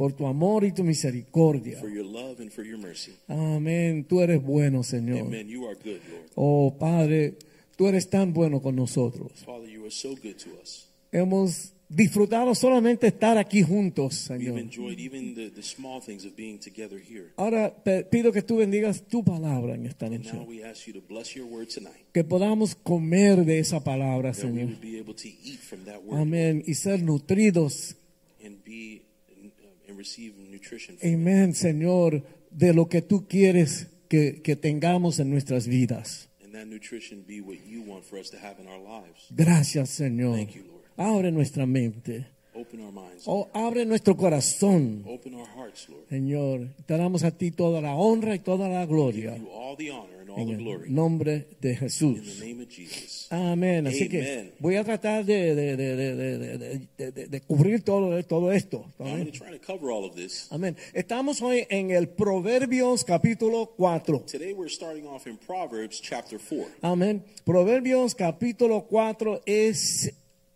por tu amor y tu misericordia. for your love and for your mercy. Amén. Tú eres bueno, Señor. Amen. You are good, Lord. Oh, Padre, tú eres tan bueno con nosotros. Father, you are so good to us. Hemos disfrutado solamente estar aquí juntos, Señor. enjoyed even the, the small things of being together here. Ahora te pido que tú bendigas tu palabra en esta noche. Que podamos comer de esa palabra, Señor. Amén. Y ser nutridos. and be uh, and receive nutrition from it. Amén, Señor, de lo que tú quieres que, que tengamos en nuestras vidas. Gracias, Señor. Thank you, Lord. Abre nuestra mente. Open our minds. Oh, abre nuestro corazón, Open our hearts, Lord. Señor. Te damos a ti toda la honra y toda la gloria. Give you all the honor and all En el nombre de Jesús. Amén. Así que voy a tratar de, de, de, de, cubrir todo, todo esto. Amén. Estamos hoy en el Proverbios capítulo 4. Today we're starting off in Proverbs chapter 4. Amén. Proverbios capítulo 4 es,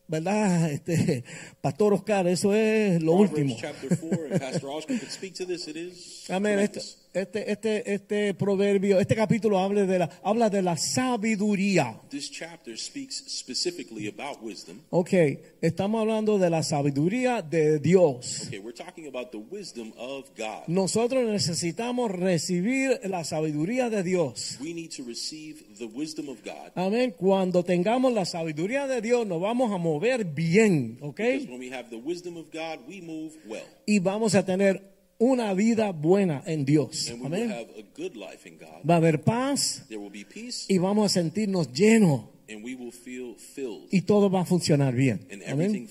¿verdad? Este, Pastor Oscar, eso es lo Proverbs último. chapter 4, and Pastor Oscar could speak to this. It is Amén. Tremendous. Este, este, este proverbio, este capítulo habla de la, habla de la sabiduría. This chapter speaks specifically about wisdom. Ok, estamos hablando de la sabiduría de Dios. Okay, we're talking about the wisdom of God. Nosotros necesitamos recibir la sabiduría de Dios. We need to receive the wisdom of God. Amén. Cuando tengamos la sabiduría de Dios, nos vamos a mover bien, ¿ok? Because when we have the wisdom of God, we move well. Y vamos a tener una vida buena en Dios. Amén. Va a haber paz y vamos a sentirnos llenos and we will feel filled, y todo va a funcionar bien. Amén.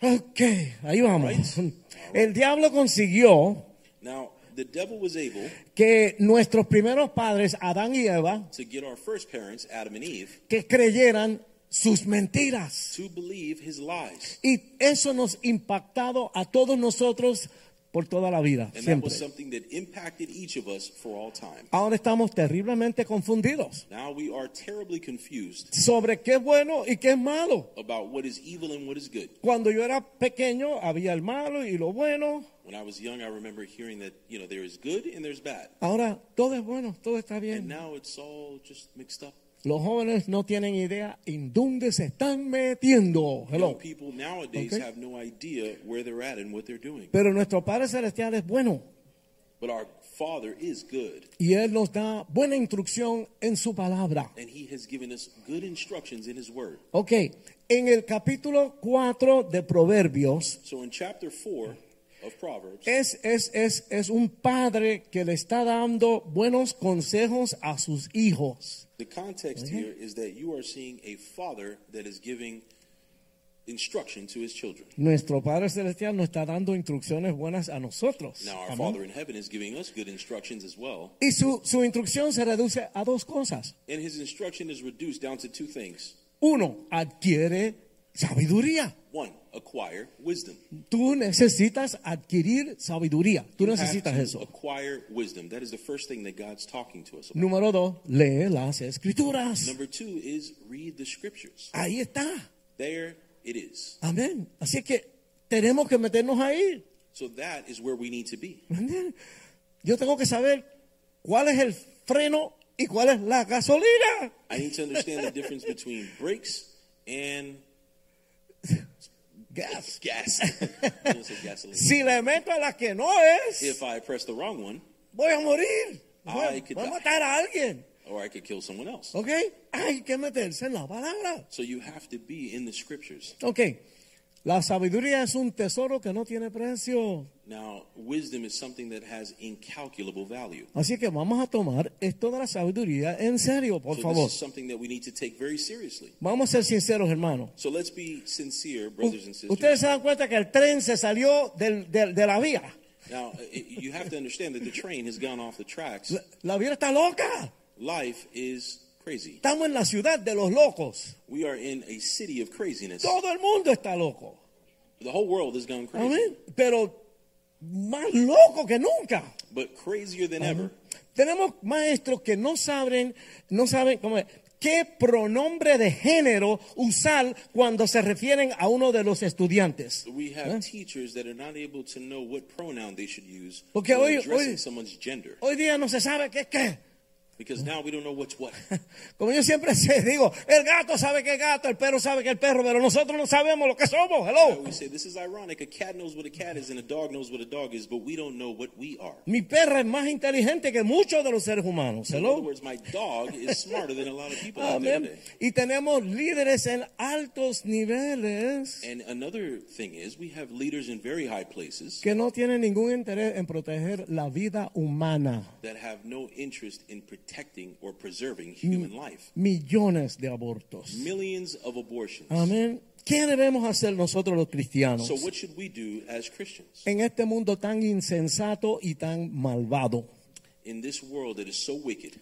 Ok, ahí vamos. El diablo consiguió Now, the devil was able que nuestros primeros padres, Adán y Eva, to get our first parents, Adam and Eve, que creyeran sus mentiras. to believe his lies. Y eso nos impactado a todos nosotros por toda la vida, And that siempre. was something that impacted each of us for all time. Ahora estamos terriblemente confundidos Now we are terribly confused sobre qué es bueno y qué es malo. about what is evil and what is good. Cuando yo era pequeño había el malo y lo bueno. When I was young, I remember hearing that, you know, there is good and there's bad. Ahora todo es bueno, todo está And bien. now it's all just mixed up. Los jóvenes no tienen idea en dónde se están metiendo. Young Hello. people nowadays Okay. have no idea where they're at and what they're doing. Pero nuestro Padre Celestial es bueno But our Father is good, y Él nos da buena instrucción en su palabra. and He has given us good instructions in His Word. Ok, en el capítulo 4 de Proverbios So in chapter 4 of Proverbs, es, es, es, es un padre que le está dando buenos consejos a sus hijos. the context here is that you are seeing a father that is giving instruction to his children. Nuestro Padre Celestial nos está dando instrucciones buenas a nosotros. Now, our Amén. Father in heaven is giving us good instructions as well. Y su, su instrucción se reduce a dos cosas. And his instruction is reduced down to two things. Uno, adquiere sabiduría. One, acquire wisdom. Tú necesitas adquirir sabiduría. Tú You necesitas to eso. Acquire wisdom. That is the first thing that God's talking to us about. Número dos, lee las escrituras. Number two is read the scriptures. Ahí está. There it is. Amén. Así que tenemos que meternos ahí. So that is where we need to be. ¿Entiendes? Yo tengo que saber cuál es el freno y cuál es la gasolina. I need to understand the difference between brakes and Gas. gas. I was gonna say gasoline. Si le meto a la que no es, If I press the wrong one, voy a morir. Voy, I could voy a die. matar a alguien. or I could kill someone else. Okay? Hay que meterse en la palabra. So you have to be in the scriptures. Ok. La sabiduría es un tesoro que no tiene precio. Now, wisdom is something that has incalculable value. Así que vamos a tomar esto de la sabiduría en serio, por so favor. this is something that we need to take very seriously. Vamos a ser sinceros, hermanos. So let's be sincere, brothers and sisters. Ustedes se dan cuenta que el tren se salió del- del- de la vía. Now, you have to understand that the train has gone off the tracks. La, la vía está loca. Life is crazy. Estamos en la ciudad de los locos. We are in a city of craziness. Todo el mundo está loco. The whole world has gone crazy. Amén. Pero más loco que nunca. But crazier than ever. Tenemos maestros que no saben, no saben cómo es, qué pronombre de género usar cuando se refieren a uno de los estudiantes. We have teachers that are not able to know what pronoun they should use Porque hoy- addressing hoy- someone's gender. Hoy día no se sabe qué es qué. Because now we don't know what's what. Como yo siempre sé, digo, el gato sabe que es gato, el perro sabe que es perro, pero nosotros no sabemos lo que somos. Hello. we say this is ironic. A cat knows what a cat is and a dog knows what a dog is, but we don't know what we are. Mi perra es más inteligente que muchos de los seres humanos. So in other Hello. words, my dog is smarter than a lot of people out there Amén. today. Y tenemos líderes en altos niveles And another thing is, we have leaders in very high places que no tienen ningún interés en proteger la vida humana. that have no interest in protecting or preserving human life. Millones de abortos. Millions of abortions. Amén. ¿Qué debemos hacer nosotros los cristianos So what should we do as Christians en este mundo tan insensato y tan malvado? in this world that is so wicked?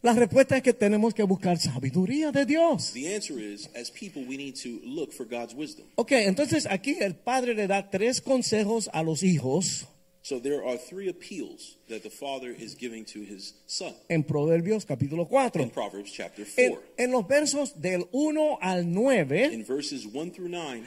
La respuesta es que tenemos que buscar sabiduría de Dios. The answer is, as people, we need to look for God's wisdom. Ok, entonces aquí el padre le da tres consejos a los hijos So there are three appeals that the father is giving to his son en Proverbios capítulo in Proverbs chapter 4. en los versos del 1 al 9, In verses 1 through 9,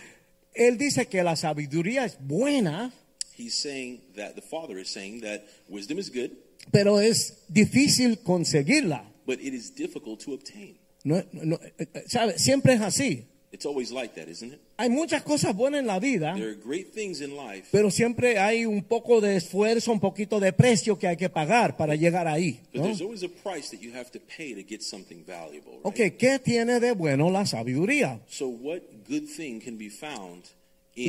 él dice que la sabiduría es buena, he's saying that the father is saying that wisdom is good, pero es difícil conseguirla. but it is difficult to obtain. No, no, eh, eh, ¿sabe? Siempre es así. It's always like that, isn't it? Hay muchas cosas buenas en la vida, There are great things in life, pero siempre hay un poco de esfuerzo, un poquito de precio que hay que pagar para llegar ahí. but ¿no? there's always a price that you have to pay to get something valuable. Right? Ok, ¿qué tiene de bueno la sabiduría? So what good thing can be found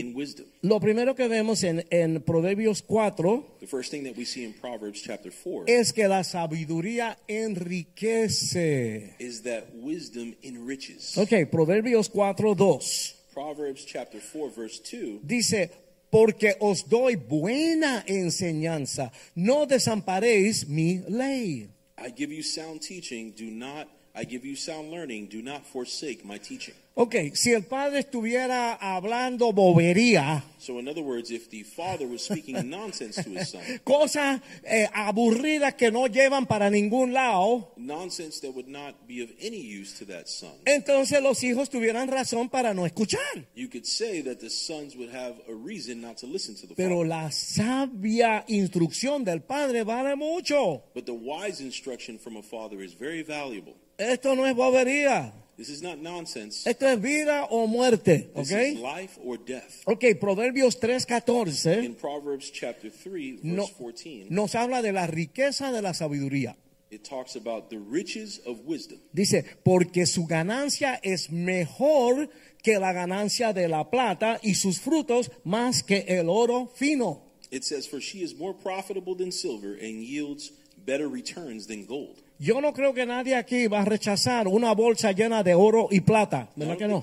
in wisdom? Lo primero que vemos en, en Proverbios 4 The first thing that we see in Proverbs chapter 4 es que la sabiduría enriquece. is that wisdom enriches. Ok, Proverbios 4, 2 Proverbs chapter 4 verse 2 dice, porque os doy buena enseñanza, no desamparéis mi ley. I give you sound teaching, do not I give you sound learning, do not forsake my teaching. Ok, si el padre estuviera hablando bobería, So in other words, if the father was speaking nonsense to his son, cosas eh, aburridas que no llevan para ningún lado, nonsense that would not be of any use to that son, entonces los hijos tuvieran razón para no escuchar. you could say that the sons would have a reason not to listen to the Pero father. la sabia instrucción del padre vale mucho. But the wise instruction from a father is very valuable. Esto no es bobería. This is not nonsense. Esto es vida o muerte. This ¿Ok? is life or death. Ok, Proverbios 3:14 In Proverbs chapter 3 verse no- 14, nos habla de la riqueza de la sabiduría. it talks about the riches of wisdom. Dice, porque su ganancia es mejor que la ganancia de la plata y sus frutos más que el oro fino. It says, For she is more profitable than silver and yields better returns than gold. Yo no creo que nadie aquí va a rechazar una bolsa llena de oro y plata, ¿verdad que no?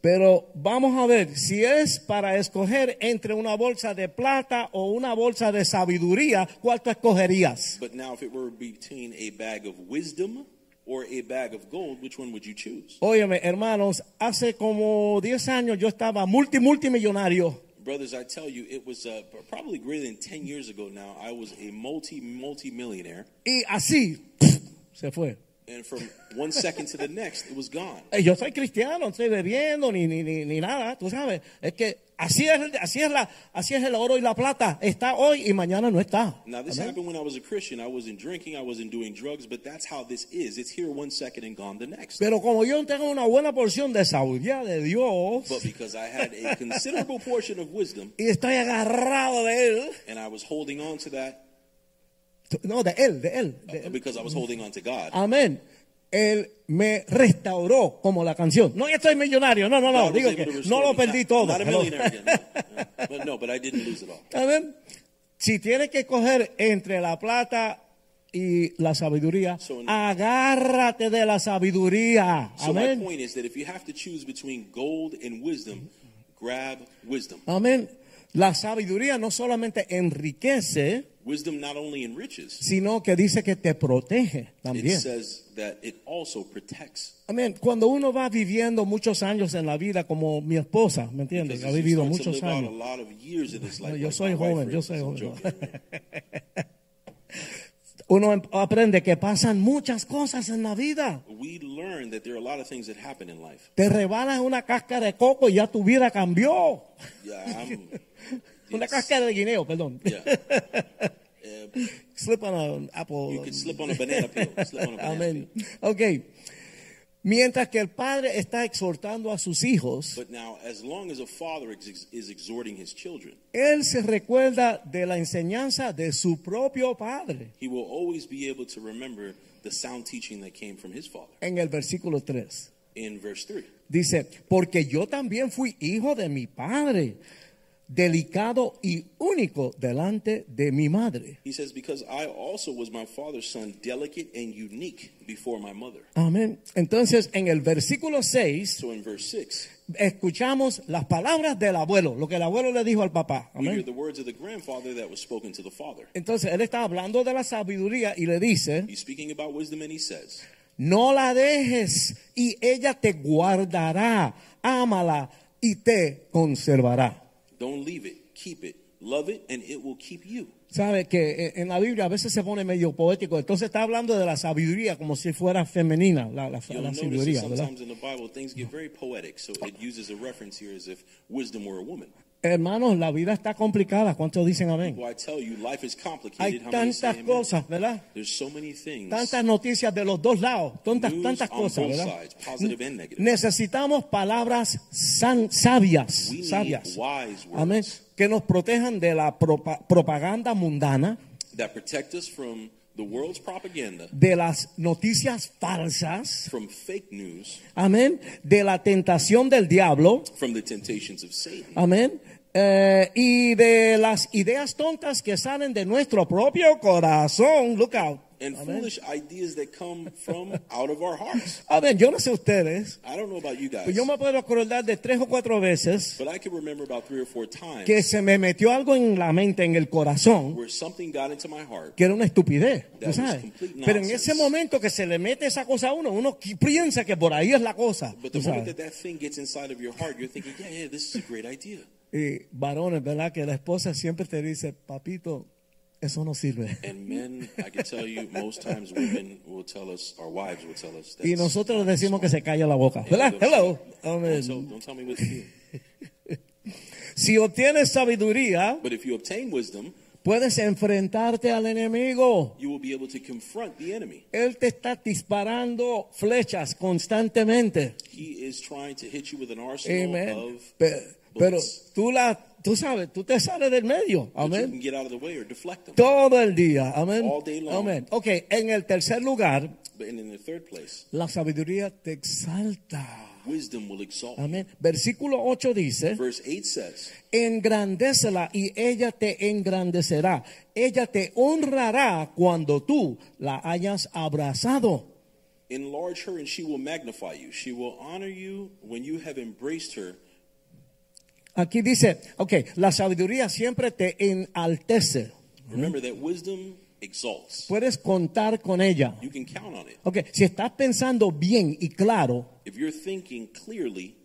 Pero vamos a ver, si es para escoger entre una bolsa de plata o una bolsa de sabiduría, ¿cuál tú escogerías? But now, if it were between a bag of wisdom or a bag of gold, which one would you choose? Óyeme, hermanos, hace como 10 años yo estaba multi multimillonario. Brothers, I tell you, it was uh, probably greater than 10 years ago now. I was a multi, multi millionaire. Y así se fue. And from one second to the next, it was gone. Eh, Yo soy cristiano, no estoy bebiendo ni, ni, ni, ni nada, tú sabes. Es que así es, así, es la, así es el oro y la plata. Está hoy y mañana no está. Now, this Amén. happened when I was a Christian. I wasn't drinking, I wasn't doing drugs, but that's how this is. It's here one second and gone the next. Pero como yo tengo una buena porción de sabiduría de Dios But because I had a considerable portion of wisdom y estoy agarrado de él, and I was holding on to that no, de él, de él. de él. because I was holding on to God, Amén. Él me restauró como la canción. No, estoy millonario. No, no, no. Digo que no lo perdí todo. Not a millionaire again. No. But no, but I didn't lose it all. Amén. Si tienes que coger entre la plata y la sabiduría, So- agárrate de la sabiduría. So my point is that if you have to choose between gold and wisdom, grab wisdom. Amén. La sabiduría no solamente enriquece, Wisdom not only enriches, sino que dice que te protege it también. says that it also protects. Amén. Cuando uno va viviendo muchos años en la vida, como mi esposa, ¿me entiendes? Ha vivido muchos años. life. yo soy joven, yo soy joven. Uno aprende que pasan muchas cosas en la vida. we learn that there are a lot of things that happen in life. Te rebalas una cáscara de coco y ya tu vida cambió. Yeah, Una cáscara de guineo, perdón. yeah. Uh, Slip on an apple. you can slip on a banana peel. Slip on a banana Amén. peel. Ok. Mientras que el padre está exhortando a sus hijos, now, as as a father ex- is exhorting his children, él se recuerda de la enseñanza de su propio padre. he will always be able to remember the sound teaching that came from his father. En el versículo 3 In verse 3, dice, porque yo también fui hijo de mi padre, delicado y único delante de mi madre. he says, Because I also was my father's son, delicate and unique before my mother. Amén. Entonces, en el versículo 6 So in verse 6, escuchamos las palabras del abuelo, lo que el abuelo le dijo al papá. Amén. the words of the grandfather that was spoken to the father. Entonces, él está hablando de la sabiduría y le dice, He's speaking about wisdom and he says, no la dejes y ella te guardará, ámala y te conservará. Don't leave it, keep it, love it, and it will keep you. Sabe que en la Biblia a veces se pone medio poético, entonces está hablando de la sabiduría como si fuera femenina, la, la- You'll la sabiduría, ¿verdad? sometimes in the Bible things get very poetic, so it uses a reference here as if wisdom were a woman. Hermanos, la vida está complicada, ¿cuántos dicen amén? Well, you, Hay tantas cosas, ¿verdad? So many things. Tantas noticias de los dos lados, tantas, News tantas cosas, ¿verdad? sides. Necesitamos palabras san- sabias, sabias. wise words. Amén. Que nos protejan de la propa- propaganda mundana, that protect us from the world's propaganda, de las noticias falsas, from fake news, amén, de la tentación del diablo, from the temptations of Satan, amén, eh, y de las ideas tontas que salen de nuestro propio corazón. Look out. and foolish ideas that come from out of our hearts. Amén. Yo no sé ustedes, I don't know about you guys, pero yo me puedo acordar de tres o cuatro veces but I can remember about three or four times que se me metió algo en la mente, en el corazón, where something got into my heart. que era una estupidez, Pero en ese momento que se le mete esa cosa a uno, uno piensa que por ahí es la cosa. But ¿tú the moment that thing gets inside of your heart, you're thinking, yeah, yeah, this is a great idea. Y varones, ¿verdad? Que la esposa siempre te dice, papito, eso no sirve. And men, I can tell you, most times women will tell us, our wives will tell us. Y nosotros le decimos que se calle la boca, ¿verdad? Hello. Don't tell, me what to do. Si obtienes sabiduría, But if you obtain wisdom, puedes enfrentarte al enemigo. you will be able to confront the enemy. Él te está disparando flechas constantemente. He is trying to hit you with an arsenal Amén. of Pe- Pero tú la, tú sabes, tú te sales del medio. Amén. Todo el día. Amén. All day long. Amén. Ok, en el tercer lugar, But in, in the third place, la sabiduría te exalta. wisdom will exalt. you. Amén. Versículo 8 dice, Verse 8 says, engrandécela y ella te engrandecerá. Ella te honrará cuando tú la hayas abrazado. Enlarge her and she will magnify you. She will honor you when you have embraced her. Aquí dice, ok, la sabiduría siempre te enaltece. Remember that wisdom exalts. Puedes contar con ella. You can count on it. Ok, si estás pensando bien y claro, If you're thinking clearly,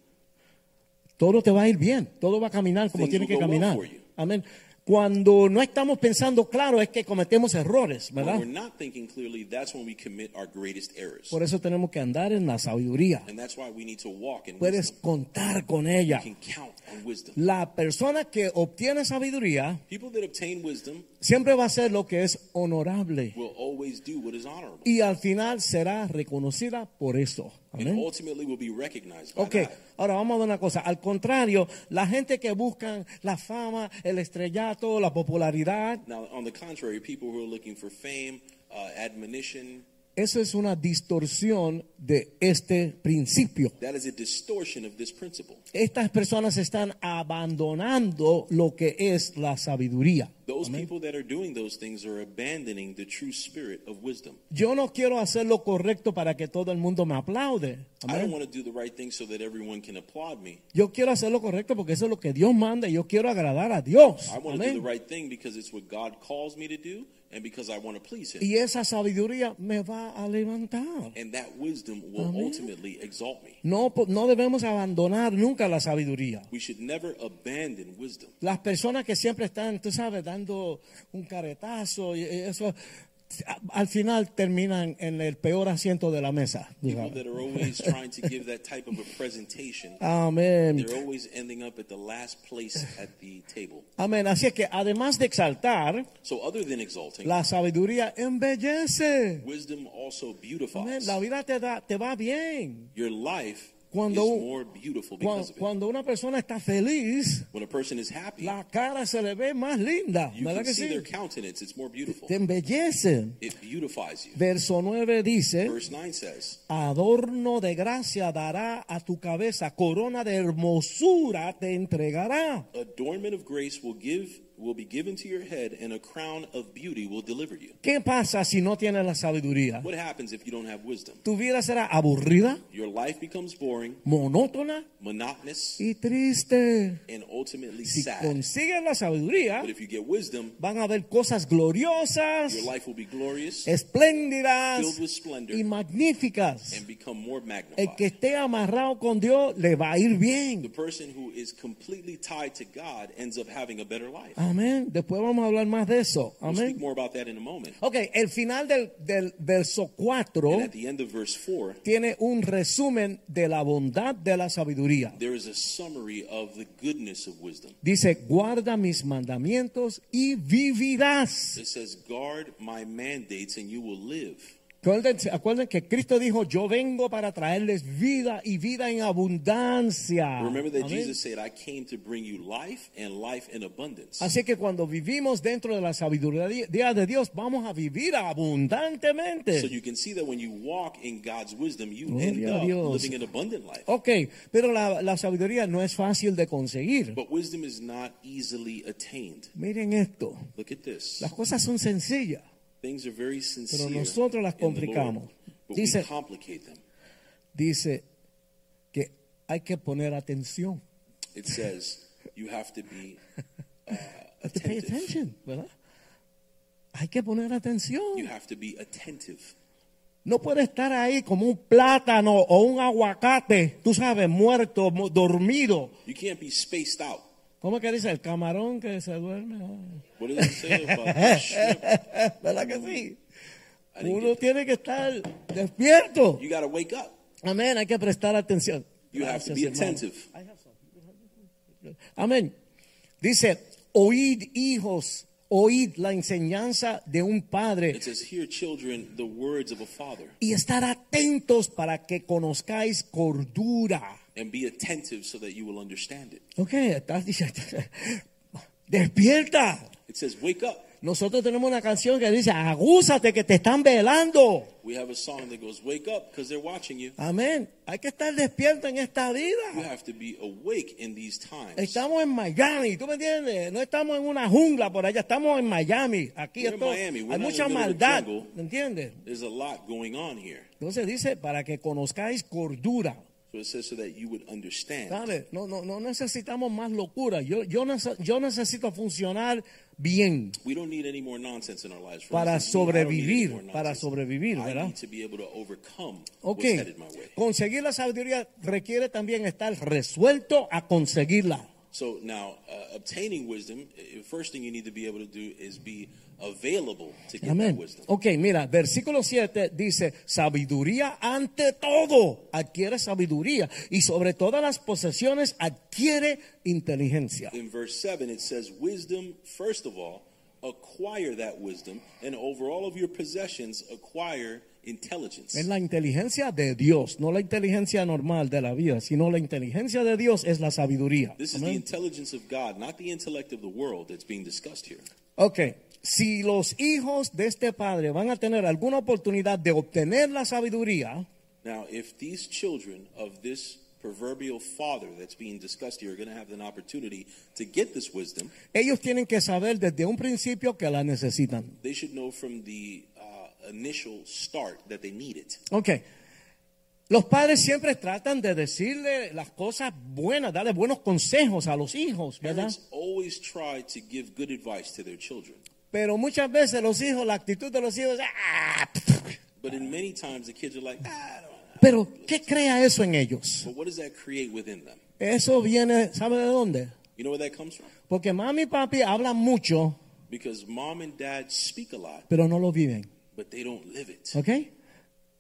todo te va a ir bien, todo va a caminar como tiene que well caminar. Amén. Cuando no estamos pensando claro es que cometemos errores, when ¿verdad? we're not thinking clearly, that's when we commit our greatest errors. Por eso tenemos que andar en la sabiduría. And that's why we need to walk in Puedes wisdom. contar con ella. Can count on wisdom. La persona que obtiene sabiduría People that obtain wisdom siempre va a hacer lo que es honorable will always do what is honorable. y al final será reconocida por eso. And Amén. ultimately will be recognized by Ok, ahora vamos a ver una cosa. Al contrario, la gente que buscan la fama, el estrellato, la popularidad, Now, on the contrary, people who are looking for fame, uh, admonition, eso es una distorsión de este principio. That is a distortion of this principle. Estas personas están abandonando lo que es la sabiduría. Those people that are doing those things are abandoning the true spirit of wisdom. Yo no quiero hacer lo correcto para que todo el mundo me aplaude. I Amén. don't want to do the right thing so that everyone can applaud me. Yo quiero hacer lo correcto porque eso es lo que Dios manda y yo quiero agradar a Dios. I want to do Amén. the right thing because it's what God calls me to do and because I want to please Him. Y esa sabiduría me va a levantar. And that wisdom will Amén. ultimately exalt me. No, no debemos abandonar nunca la sabiduría. We should never abandon wisdom. Las personas que siempre están, tú sabes, dando un caretazo y eso, al final terminan en el peor asiento de la mesa. People sabes. that are always trying to give that type of a presentation, Amén. they're always ending up at the last place at the table. Amén. Así es que además de exaltar, So, other than exalting, la sabiduría embellece. wisdom also Amén. beautifies. La vida te, da, te va bien. Your life Cuando- is more beautiful Cuando, cuando una persona está feliz, When a person is happy, la cara se le ve más linda. ¿Verdad que sí? Te embellece. It beautifies you. Verso 9 dice, Verse 9 says, adorno de gracia dará a tu cabeza, corona de hermosura te entregará. Adornment of grace will give will be given to your head, and a crown of beauty will deliver you. ¿Qué pasa si no tienes la sabiduría? What happens if you don't have wisdom? Tu vida será aburrida, Your life becomes boring, monótona monotonous, y triste. and ultimately Si sad. consigues la sabiduría, But if you get wisdom, van a haber cosas gloriosas, your life will be glorious espléndidas Filled with splendor. y magníficas. and become more El magnified. que esté amarrado con Dios le va a ir The bien. person who is completely tied to God ends up having a better life. Amén. Después vamos a hablar más de eso. We'll Amén. moment. Ok, el final del, del verso 4 And at the end of verse 4, tiene un resumen de la bondad de la sabiduría. there is a summary of the goodness of wisdom. Dice, guarda mis mandamientos y vivirás. It says, Guard my mandates and you will live. Acuérdense, acuérdense que Cristo dijo, yo vengo para traerles vida y vida en abundancia. Remember that Amén. Jesus said, I came to bring you life and life in abundance. Así que cuando vivimos dentro de la sabiduría de Dios, vamos a vivir abundantemente. So you can see that when you walk in God's wisdom, you Gloria end up Dios. living an abundant life. Ok, pero la, la sabiduría no es fácil de conseguir. But wisdom is not easily attained. Miren esto, Look at this. las cosas son sencillas. Things are very sincere. nosotros las complicamos. Dice-. Dice que hay que poner atención. It says you have to be uh, Have to pay attentive. attention, ¿verdad? Hay que poner atención. You have to be attentive. No puede estar ahí como un plátano o un aguacate, tú sabes, muerto, mu- dormido. You can't be spaced out. ¿Cómo que dice? El camarón que se duerme. ¿Verdad que sí? Uno tiene que estar despierto. You got to wake up. Amén, hay que prestar atención. You have to Gracias, be attentive. Amén. Dice, oíd hijos, oíd la enseñanza de un padre It says, Hear, children, the words of a father, y estar atentos para que conozcáis cordura. And be attentive so that you will understand it. Ok, estás diciendo, despierta. It says, Wake up. Nosotros tenemos una canción que dice, agúzate que te están velando. We have a song that goes, Wake up, because they're watching you. Amén. Hay que estar despierto en esta You vida. have to be awake in these times. Estamos en Miami, ¿tú me entiendes? No estamos en una jungla por allá, estamos en Miami. Aquí esto- Miami, hay mucha maldad. ¿me entiendes? There's a lot going on here. Entonces dice, para que conozcáis cordura. So it says so that you would understand. ¿Sabes? No, no, no necesitamos más locura. Yo, yo, nece- yo necesito funcionar bien We don't need any more nonsense in our lives. For para instance, sobrevivir, para sobrevivir, I ¿verdad? need to be able to overcome Ok, what's headed my way. conseguir la sabiduría requiere también estar resuelto a conseguirla. So now, uh, obtaining wisdom, uh, first thing you need to be able to do is be available to Amén. wisdom. Ok, mira, versículo 7 dice, sabiduría ante todo, adquiere sabiduría y sobre todas las posesiones adquiere inteligencia. In verse 7, it says, Wisdom, first of all, acquire that wisdom, and over all of your possessions, acquire intelligence. Es la inteligencia de Dios, no la inteligencia normal de la vida, sino la inteligencia de Dios es la sabiduría. This is the intelligence of God, not the intellect of the world that's being discussed here. Ok, si los hijos de este padre van a tener alguna oportunidad de obtener la sabiduría, Now, if these children of this proverbial father that's being discussed here are going to have an opportunity to get this wisdom, ellos tienen que saber desde un principio que la necesitan. they should know from the uh, initial start that they need it. Ok. Los padres siempre tratan de decirle las cosas buenas, darle buenos consejos a los hijos, ¿verdad? Parents always try to give good advice to their children. Pero muchas veces los hijos, la actitud de los hijos, ¡ah! But in many times, the kids are like, ah. Pero, ¿qué crea eso en ellos? But what does that create within them? Eso viene, ¿sabe de dónde? You know where that comes from? Porque mami y papi hablan mucho, Because mom and dad speak a lot, pero no lo viven. but they don't live it. ¿Ok?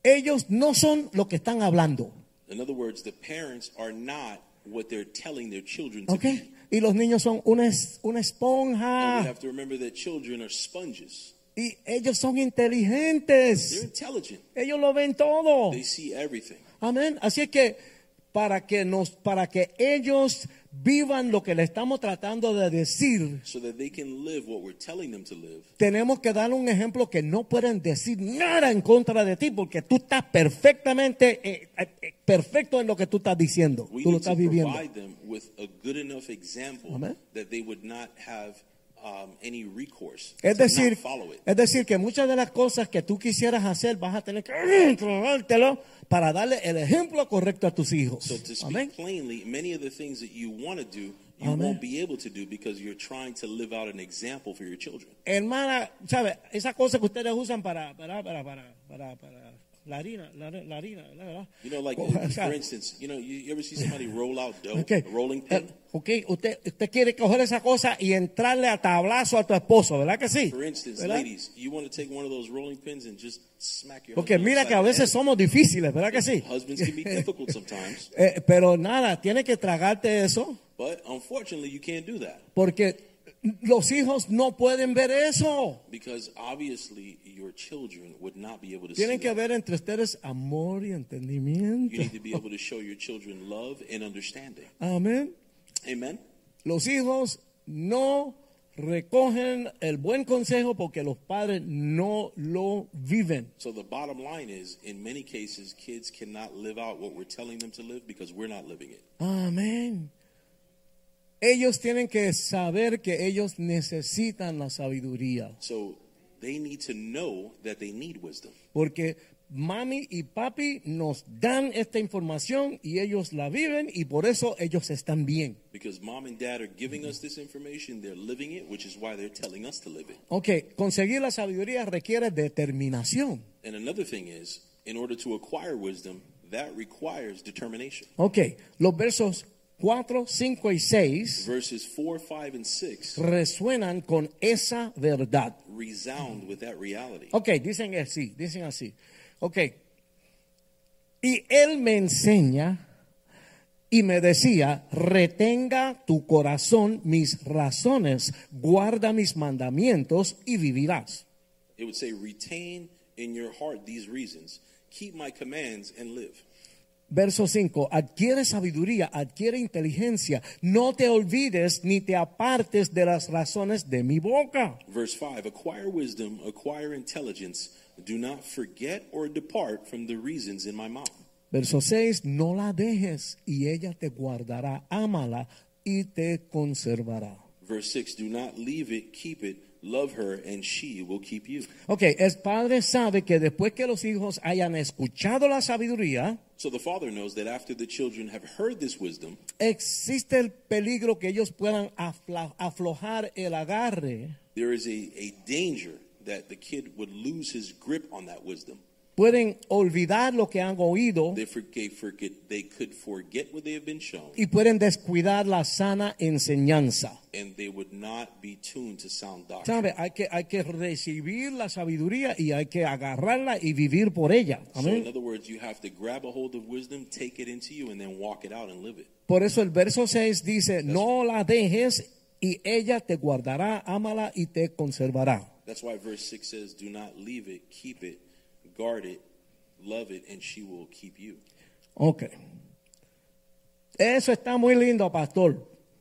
Ellos no son lo que están hablando. In other words, the parents are not what they're telling their children to ¿Ok? be. Y los niños son una, es- una And we esponja. have to remember that children are sponges. Y ellos son They're inteligentes. intelligent. Ellos lo ven todo. They see everything. Amén. Así es que para que nos, para que ellos vivan lo que le estamos tratando de decir, So that they can live what we're telling them to live. tenemos que dar un ejemplo que no pueden decir nada en contra de ti, porque tú estás perfectamente eh, eh, eh, perfecto en lo que tú estás diciendo. We Tú lo estás viviendo. provide them with a good enough example Amen. that they would not have um, any recourse. Es decir, not follow it. es decir, que muchas de las cosas que tú quisieras hacer vas a tener que trabártelo para darle el ejemplo correcto a tus hijos. So to speak Amén. plainly, many of the things that you want to do, you Amen. won't be able to do because you're trying to live out an example for your children. Hermana, ¿sabe? Esa cosa que ustedes usan para, para, para, para, para, para la harina, la, la harina, ¿verdad? You know, like O sea, for instance, you know, you, you ever see somebody roll out dough, ok, a rolling pin? eh, ok, usted, usted quiere coger esa cosa y entrarle a tablazo a tu esposo, ¿verdad que sí? For instance, ¿Verdad? ladies, you want to take one of those rolling pins and just smack your Porque mira que a veces somos difíciles, ¿verdad que sí? Husbands can be difficult sometimes, Eh, pero nada, tiene que tragarte eso but unfortunately, you can't do that porque los hijos no pueden ver eso. because obviously your children would not be able to Tienen see que that. ver entre ustedes amor y entendimiento. You need to be able to show your children love and understanding. Amén. Amen. Los hijos no recogen el buen consejo porque los padres no lo viven. So the bottom line is, in many cases, kids cannot live out what we're telling them to live because we're not living it. Amén. Ellos tienen que saber que ellos necesitan la sabiduría So they need to know that they need wisdom. porque mami y papi nos dan esta información y ellos la viven y por eso ellos están bien. Because mom and dad are giving us this information, they're living it, which is why they're telling us to live it. Ok, conseguir la sabiduría requiere determinación. And another thing is, in order to acquire wisdom, that requires determination. Ok, los versos 4, 5 y 6 Verses 4, 5, and 6 resuenan con esa verdad. resound with that reality. Ok, dicen así, dicen así. Ok. Y él me enseña y me decía, retenga tu corazón mis razones, guarda mis mandamientos y vivirás. It would say, retain in your heart these reasons, keep my commands and live. Verso 5, adquiere sabiduría, adquiere inteligencia, no te olvides ni te apartes de las razones de mi boca. Verse 5 Acquire wisdom, acquire intelligence. Do not forget or depart from the reasons in my mouth. Verso 6, no la dejes y ella te guardará, ámala y te conservará. Verse 6 Do not leave it, keep it, love her, and she will keep you. Ok, el padre sabe que después que los hijos hayan escuchado la sabiduría, So the father knows that after the children have heard this wisdom, existe el peligro que ellos puedan aflojar el agarre, there is a, a danger that the kid would lose his grip on that wisdom. Pueden olvidar lo que han oído They forget, forget they could forget what they have been shown, y pueden descuidar la sana enseñanza. and they would not be tuned to sound doctrine. ¿Sabe? Hay que, hay que recibir la sabiduría y hay que agarrarla y vivir por ella. Amén. other words, you have to grab a hold of wisdom, take it into you, and then walk it out and live it. Por eso el verso 6 dice, no la dejes y ella te guardará, ámala y te conservará. That's why verse 6 says, Do not leave it, keep it, guard it, love it, and she will keep you. Ok. Eso está muy lindo, pastor.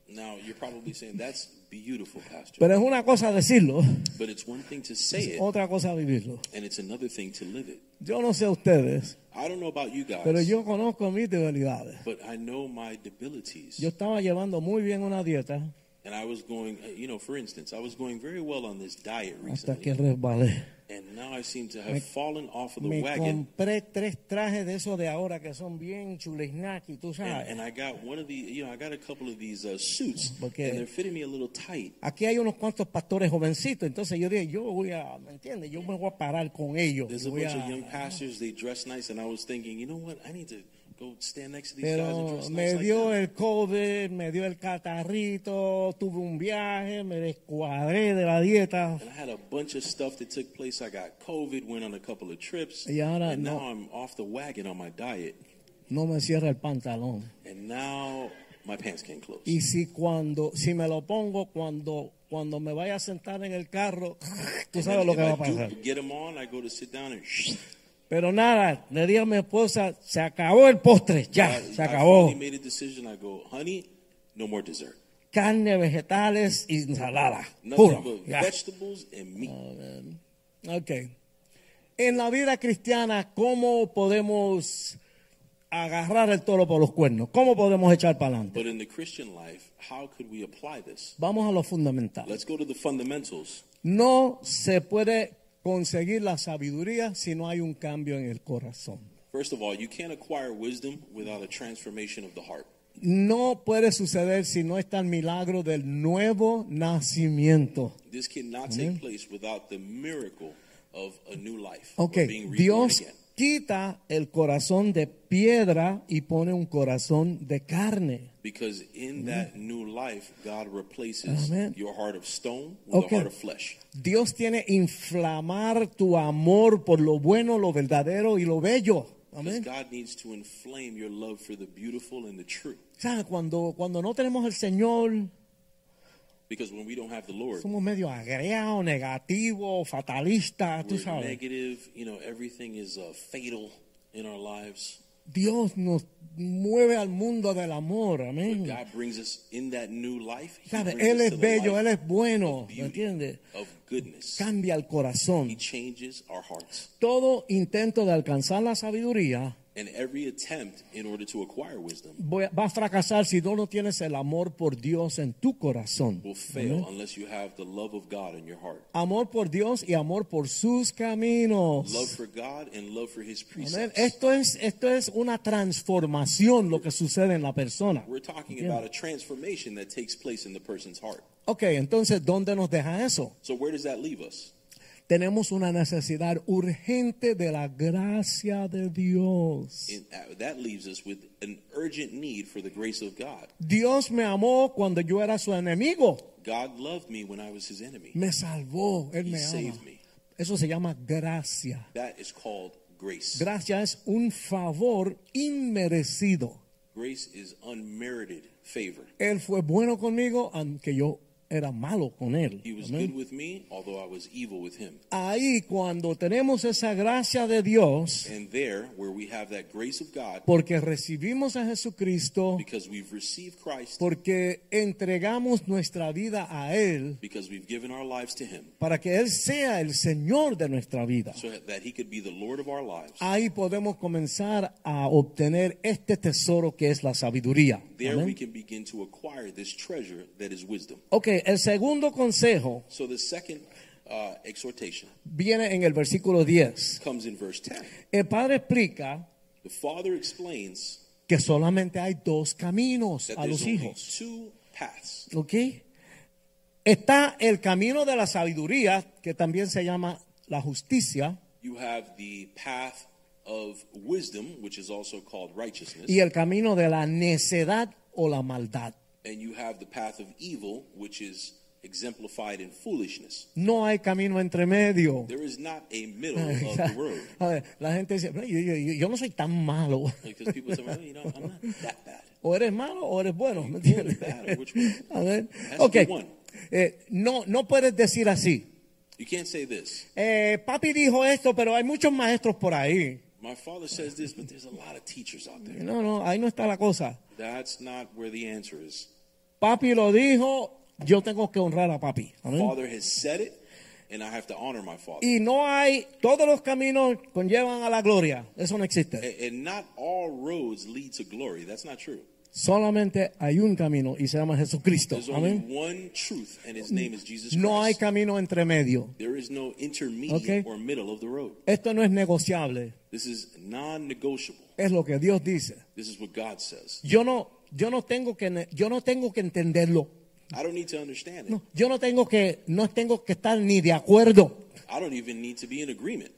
Now, you're probably saying that's beautiful, Pastor. Pero es una cosa decirlo, but it's one thing to say it, otra cosa vivirlo. and it's another thing to live it. Yo no sé ustedes, I don't know about you guys, pero yo conozco mis debilidades. but I know my debilities. Yo estaba llevando muy bien una dieta And I was going, uh, you know, for instance, I was going very well on this diet hasta recently. que resbalé. And now I seem to have fallen off of the Me wagon. compré tres trajes de esos de ahora que son bien chulisnaki, tú And, sabes. I got one of the, you know, I got a couple of these uh, suits, Porque- and they're fitting me a little tight. Aquí hay unos cuantos pastores jovencitos, entonces yo dije, yo voy a, ¿me entiendes? Yo me voy a parar con ellos. There's a bunch a- of young pastors. They dress nice, and I was thinking, you know what? I need to go stand next to these guys and Pero me dio el COVID, me dio el catarrito, tuve un viaje, me descuadré de la dieta. And I had a bunch of stuff that took place. I got COVID, went on a couple of trips, Y ahora and no. now I'm off the wagon on my diet. No me cierra el pantalón. And now my pants can't close. Y si cuando, si me lo pongo cuando, cuando me vaya a sentar en el carro, tú sabes lo que va a pasar. I Pero nada, le dije a mi esposa, se acabó el postre, ya, I, se I acabó. finally made a decision. I go, honey, no more dessert. Carne, vegetales y ensalada. Puro. but ya. vegetables and meat. Ok. En la vida cristiana, ¿cómo podemos agarrar el toro por los cuernos? ¿Cómo podemos echar para adelante? But in the Christian life, how could we apply this? Vamos a lo fundamental. Let's go to the fundamentals. No se puede conseguir la sabiduría si no hay un cambio en el corazón. First of all, you can't acquire wisdom without a transformation of the heart. No puede suceder si no está el milagro del nuevo nacimiento. This cannot take place without the miracle of a new life, Ok, or being Dios again. Quita el corazón de piedra y pone un corazón de carne. Because in that new life, God replaces Amen. your heart of stone with Okay. a heart of flesh. Dios tiene inflamar tu amor por lo bueno, lo verdadero y lo bello. Amén. God needs to inflame your love for the beautiful and the true. ¿Sabes? Cuando, cuando no tenemos el Señor, Because when we don't have the Lord, somos medio agreados, negativos, fatalistas, tú sabes. negative. You know, everything is uh, fatal in our lives. Dios nos mueve al mundo del amor, amén. God brings us in that new life. He ¿Sabes? brings Él es bello, Él es bueno, ¿me entiendes? Cambia el corazón. He changes our hearts. Todo intento de alcanzar la sabiduría And every attempt in order to acquire wisdom voy va a fracasar si no, no tienes el amor por Dios en tu corazón. will fail unless you have the love of God in your heart. Amor por Dios y amor por sus caminos. Love for God and love for His precepts. Esto es, esto es una transformación lo que sucede en la persona. We're talking about a transformation that takes place in the person's heart. Ok, entonces, ¿dónde nos deja eso? So where does that leave us? Tenemos una necesidad urgente de la gracia de Dios. In, that leaves us with an urgent need for the grace of God. Dios me amó cuando yo era su enemigo. God loved me when I was His enemy. Me salvó, Él He me ama. me. Eso se llama gracia. That is called grace. Gracia es un favor inmerecido. Grace is unmerited favor. Él fue bueno conmigo aunque yo era malo con él. Me. Ahí cuando tenemos esa gracia de Dios, And there, where we have that grace of God, porque recibimos a Jesucristo, Christ, porque entregamos nuestra vida a Él, because we've given our lives to Him, para que Él sea el Señor de nuestra vida. so that He could be the Lord of our lives. Ahí podemos comenzar a obtener este tesoro que es la sabiduría. There we can begin to acquire this treasure that is wisdom. Ok, el segundo consejo So the second uh, exhortation viene en el versículo 10. comes in verse 10. El Padre explica The Father explains que solamente hay dos caminos a los hijos. two paths. ¿Ok? Está el camino de la sabiduría, que también se llama la justicia, You have the path of wisdom, which is also called righteousness, y el camino de la necedad o la maldad. And you have the path of evil, which is exemplified in foolishness. No hay camino entre medio. There is not a middle of the road. A ver, la gente dice, yo, yo- yo- yo no soy tan malo. Because people say, well, you know, I'm not that bad. O eres malo o eres bueno. ¿me entiendes? bad, or which? A ver, Has ok. Eh, no, no puedes decir así. You can't say this. Eh, papi dijo esto, pero hay muchos maestros por ahí. My father says this, but there's a lot of teachers out there. No, no, ahí no está la cosa. That's not where the answer is. Papi lo dijo, yo tengo que honrar a papi. Amén. Father has said it, and I have to honor my father. Y no hay, todos los caminos conllevan a la gloria. Eso no existe. A- And not all roads lead to glory. That's not true. Solamente hay un camino y se llama Jesucristo. There's only Amén. one truth, and his name is Jesus No hay camino entre medio. There is no intermediate Okay. or middle of the road. Esto no es negociable. This is non-negotiable. Es lo que Dios dice. This is what God says. Yo no, yo no tengo que, yo no tengo que entenderlo. I don't need to understand it. No, yo no tengo que, no tengo que estar ni de acuerdo. I don't even need to be in agreement.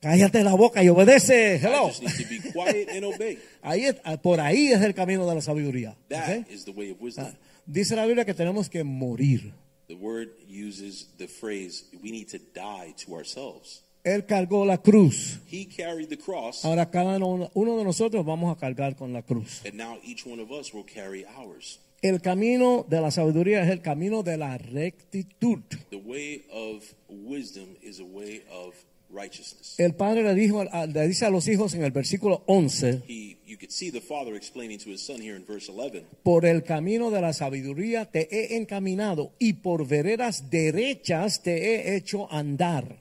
Cállate la boca y obedece. I Hello. just need to be quiet and obey. Ahí es- por ahí es el camino de la sabiduría. That is the way of wisdom. Ah, Dice la Biblia que tenemos que morir. The word uses the phrase, we need to die to ourselves. Él cargó la cruz. He carried the cross, Ahora cada uno, uno de nosotros vamos a cargar con la cruz. and now each one of us will carry ours. El camino de la sabiduría es el camino de la rectitud. The way of wisdom is a way of righteousness. El padre le dijo, le dice a los hijos en el versículo 11, He, you could see the father explaining to his son here in verse 11. por el camino de la sabiduría te he encaminado y por veredas derechas te he hecho andar.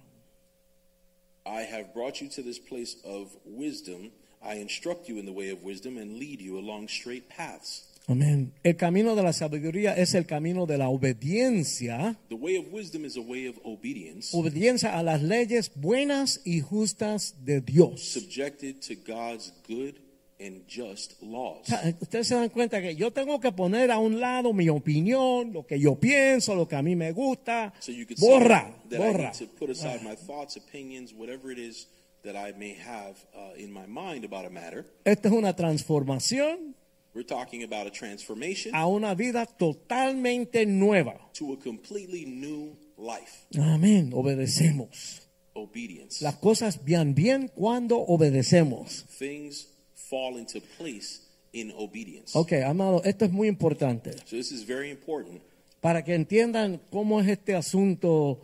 I have brought you to this place of wisdom. I instruct you in the way of wisdom and lead you along straight paths. Amén. El camino de la sabiduría es el camino de la obediencia, The way of wisdom is a way of obedience, obediencia a las leyes buenas y justas de Dios. subjected to God's good and just laws. Ustedes se dan cuenta que yo tengo que poner a un lado mi opinión, lo que yo pienso, lo que a mí me gusta. So you could Borra, that I borra. need to put aside my thoughts, opinions, whatever it is that I may have uh, in my mind about a matter. Esta es una transformación We're talking about a transformation a una vida totalmente nueva. to a completely new life. Amén. Obedecemos. Obedience. Las cosas van bien cuando obedecemos. Things fall into place in obedience. Ok, amado, esto es muy importante So this is very important para que entiendan cómo es este asunto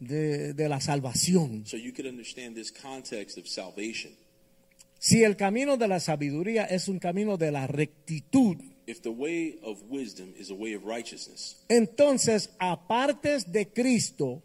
de, de la salvación. so you could understand this context of salvation. Si el camino de la sabiduría es un camino de la rectitud, If the way of wisdom is a way of righteousness, entonces, apartes de Cristo,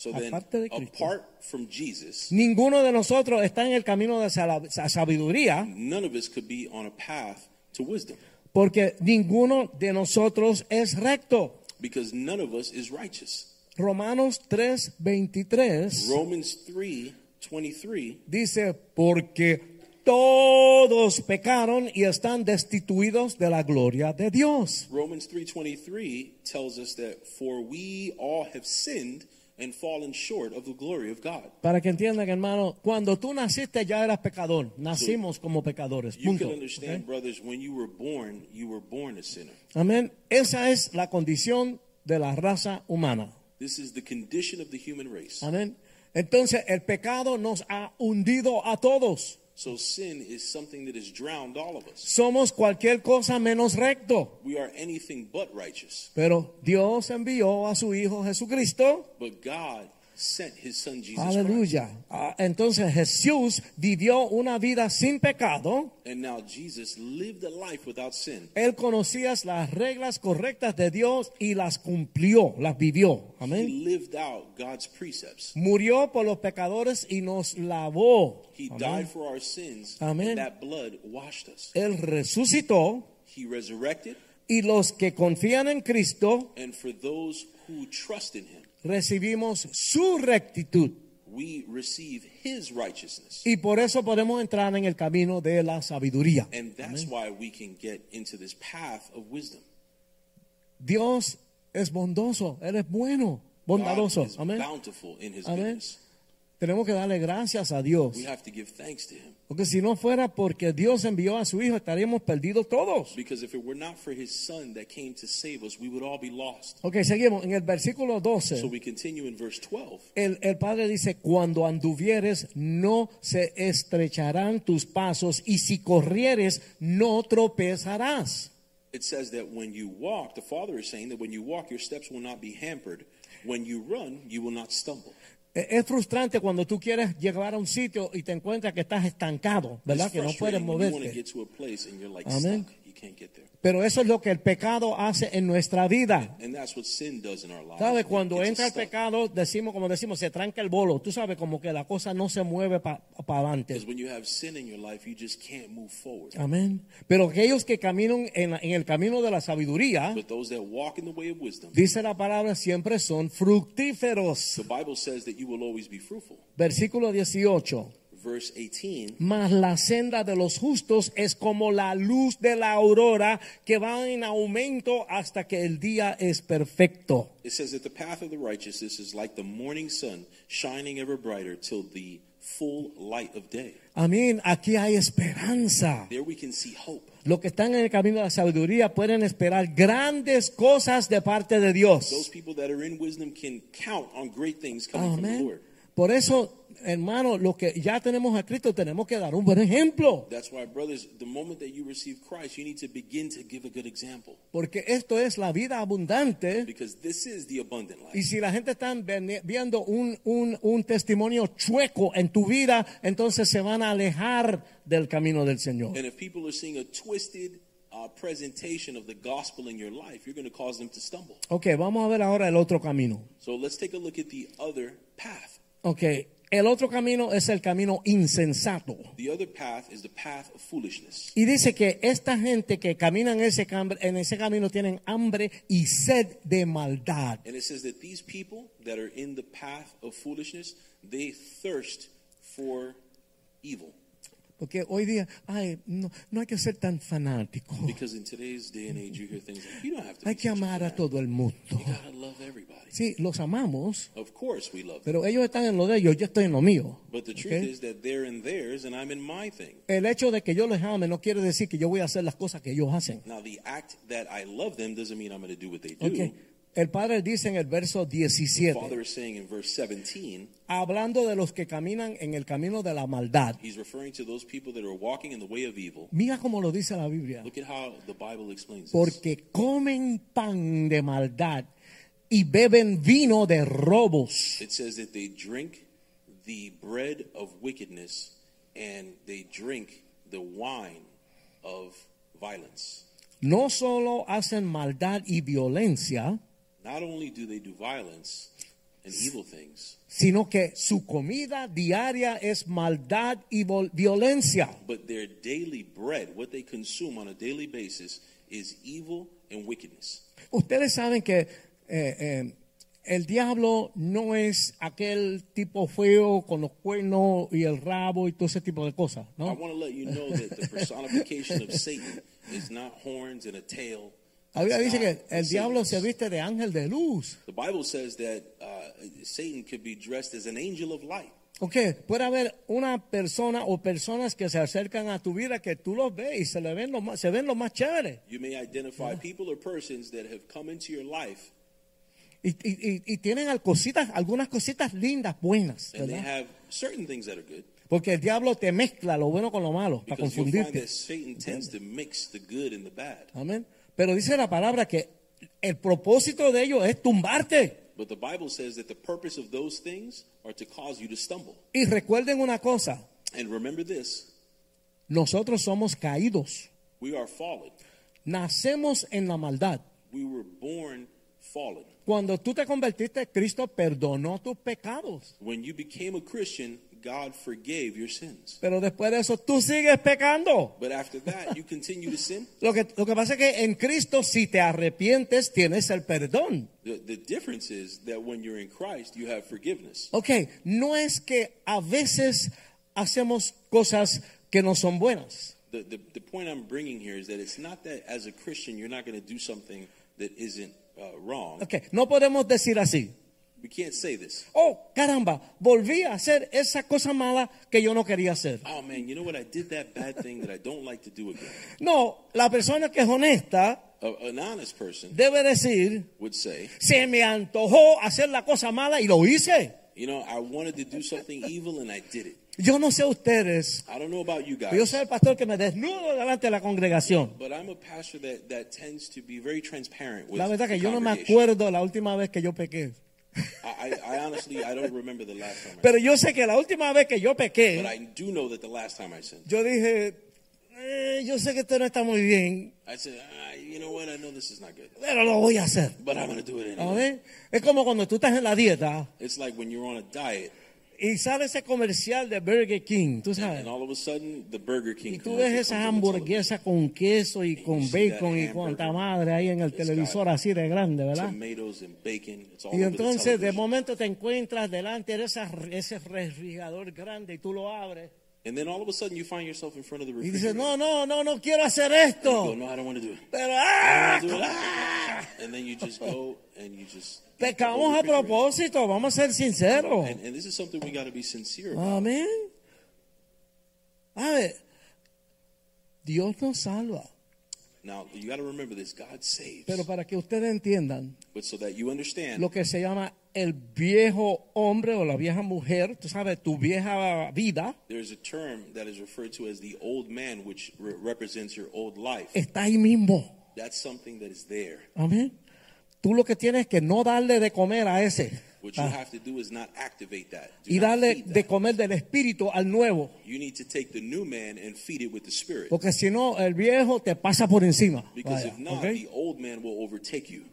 so then Aparte de Cristo. apart from Jesus, ninguno de nosotros está en el camino de sabiduría, none of us could be on a path to wisdom porque ninguno de nosotros es recto. because none of us is righteous. Romanos 3:23 Romans 3 23 dice, porque todos pecaron y están destituidos de la gloria de Dios. Romans 3:23 tells us that for we all have sinned and fallen short of the glory of God. Para que entiendan, hermano, cuando tú naciste ya eras pecador. Nacimos como pecadores. You can understand, brothers, when you were born, you were born a sinner. Amén. Esa es la condición de la raza humana. This is the condition of the human race. Amén. Entonces, el pecado nos ha hundido a todos. So sin is something that has drowned all of us. Somos cualquier cosa menos recto. We are anything but righteous. Pero Dios envió a su Hijo Jesucristo. But God sent his son Jesus Aleluya. Ah, Entonces Jesús vivió una vida sin pecado. And now Jesus lived a life without sin. Él conocía las reglas correctas de Dios y las cumplió, las vivió. He Amén. lived out God's precepts. Murió por los pecadores y nos lavó. He Amén. died for our sins, Amen. and that blood washed us. Él resucitó He resurrected, y los que confían en Cristo and for those who trust in him, recibimos su rectitud. we receive his righteousness. Y por eso podemos entrar en el camino de la sabiduría. And that's why we can get into this path of wisdom. Dios es bondoso, Él es bueno, bondadoso. Amén. Tenemos que darle gracias a Dios. We have to give thanks to him. Porque si no fuera porque Dios envió a su Hijo, estaríamos perdidos todos. Because if it were not for his son that came to save us, we would all be lost. Ok, seguimos. En el versículo So 12, we continue in verse 12. el, el Padre dice, cuando anduvieres no se estrecharán tus pasos y si corrieres no tropezarás. It says that when you walk, the Father is saying that when you walk, your steps will not be hampered. When you run, you will not stumble. E- Es frustrante cuando tú quieres llegar a un sitio y te encuentras que estás estancado, ¿verdad? Que no puedes moverte. get to a place and you're like Amen. Can't get there. Pero eso es lo que el pecado hace en nuestra vida. And that's what sin does in our lives. ¿Sabes? It Cuando entra el pecado, decimos, como decimos, se tranca el bolo. Tú sabes, como que la cosa no se mueve para adelante. Move forward. Amén. Pero aquellos que caminan en, en el camino de la sabiduría, But those that walk in the way of wisdom, dice la palabra, siempre son fructíferos. the Bible says that you will always be fruitful. Versículo 18. Verse 18, Mas la senda de los justos es como la luz de la aurora que va en aumento hasta que el día es perfecto. it says that the path of the righteous is like the morning sun shining ever brighter till the full light of day. Amén. Aquí hay esperanza. There we can see hope. Los que están en el camino de la sabiduría pueden esperar grandes cosas de parte de Dios. Those people that are in wisdom can count on great things coming from the. Lord. Por eso, hermano, lo que ya tenemos a Cristo tenemos que dar un buen ejemplo. That's why, brothers, the moment that you receive Christ, you need to begin to give a good example. Porque esto es la vida abundante. Because this is the abundant life. Y si la gente está viendo un, un, un testimonio chueco en tu vida, entonces se van a alejar del camino del Señor. And if people are seeing a twisted uh, presentation of the gospel in your life, you're going to cause them to stumble. Ok, vamos a ver ahora el otro camino. So let's take a look at the other path. Ok, el otro camino es el camino insensato. The other path is the path of foolishness. Y dice que esta gente que camina en ese, cam- en ese camino tienen hambre y sed de maldad. And it says that these people that are in the path of foolishness, they thirst for evil. Porque hoy día, ay, no, no hay que ser tan fanático. Because in today's day and age, you hear things like, you don't have to Hay que amar a todo el mundo. Sí, los amamos, Of course we love them. pero ellos están en lo de ellos, yo estoy en lo mío. But the truth ¿ok? is that they're in theirs and I'm in my thing. El hecho de que yo les ame no quiere decir que yo voy a hacer las cosas que ellos hacen. Now, El Padre dice en el verso The 17, Father is saying in verse 17, hablando de los que caminan en el camino de la maldad. He's referring to those people that are walking in the way of evil. Mira cómo lo dice la Biblia. Look at how the Bible explains this. Porque comen pan de maldad y beben vino de robos. It says that they drink the bread of wickedness and they drink the wine of violence. No solo hacen maldad y violencia, Not only do they do violence and evil things, sino que su comida diaria es maldad y violencia. but their daily bread, what they consume on a daily basis, is evil and wickedness. Ustedes saben que eh, eh, el diablo no es aquel tipo feo con los cuernos y el rabo y todo ese tipo de cosas, I want to let you know that the personification of Satan is not horns and a tail. La Biblia dice que not el diablo se viste de ángel de luz. The Bible says that uh, Satan could be dressed as an angel of light. Ok, puede haber una persona o personas que se acercan a tu vida que tú los ves y se le ven los más, se ven los más chéveres. You may identify people or persons that have come into your life Y, y- y- tienen cositas, algunas cositas lindas, buenas, and they ¿verdad? have certain things that are good. Porque el diablo te mezcla lo bueno con lo malo para Because find confundirte. Amén. Pero dice la palabra que el propósito de ellos es tumbarte. But the Bible says that the purpose of those things are to cause you to stumble. Y recuerden una cosa, And remember this nosotros somos caídos, we are fallen. nacemos en la maldad. We were born fallen. Cuando tú te convertiste, Cristo perdonó tus pecados. When you became a Christian, God forgave your sins. Pero después de eso, tú sigues pecando. But after that, you continue to sin. Lo que, lo que pasa es que en Cristo, si te arrepientes, tienes el perdón. The, the difference is that when you're in Christ, you have forgiveness. Ok, no es que a veces hacemos cosas que no son buenas. The, the, the point I'm bringing here is that it's not that as a Christian, you're not going to do something that isn't uh, wrong. Ok, no podemos decir así. We can't say this. Oh, caramba, volví a hacer esa cosa mala que yo no quería hacer. Oh man, you know what? I did that bad thing that I don't like to do again. No, la persona que es honesta A, an honest person debe decir, would say, se me antojó hacer la cosa mala y lo hice. you know, I wanted to do something evil and I did it. Yo no sé ustedes, I don't know about you pero yo guys, soy el pastor que me desnudo delante de la congregación. but I'm a pastor that, that tends to be very transparent with La verdad que yo no me acuerdo la última vez que yo pequé. I, honestly, I don't remember the last time I Pero yo sé que la última vez que yo But pequé, I do know that the last time I sinned, yo dije, "Eh, "Eh, yo sé que esto no está muy bien, I said, ah, you know what? I know this is not good, pero lo voy a hacer. but I'm going to do it anyway. Es como cuando tú estás en la dieta It's like when you're on a diet, y sale ese comercial de Burger King, tú sabes. and all of a sudden the Burger King Y tú ves esa hamburguesa con queso y con bacon y cuanta madre ahí en el televisor así de grande, ¿verdad? bacon. Y entonces de momento te encuentras delante de esa- ese refrigerador grande y tú lo abres And then all of a sudden you find yourself in front of the y dices, refrigerator. no, no, no, no quiero hacer You go, esto. no, I don't want to do it. Pero I ¡ah! don't want to do it. And then you just go and you just. eat the whole pecamos a refrigerator. propósito, vamos a ser sinceros. And, and this is something we got to be sincere about. Amén. A ver, Dios nos salva. Now, you got to remember this God saves. Pero para que ustedes entiendan, but so that you understand, lo que se llama el viejo hombre o la vieja mujer, tú sabes, tu vieja vida, there's a term that is referred to as the old man, which re- represents your old life. está ahí mismo. That's something that is there. Amén. Tú lo que tienes es que no darle de comer a ese What you ah, have to do is not activate that. Do y darle de comer del espíritu al nuevo, You need to take the new man and feed it with the spirit. porque si no el viejo te pasa por encima. Because Vaya, if not, the old man will overtake you.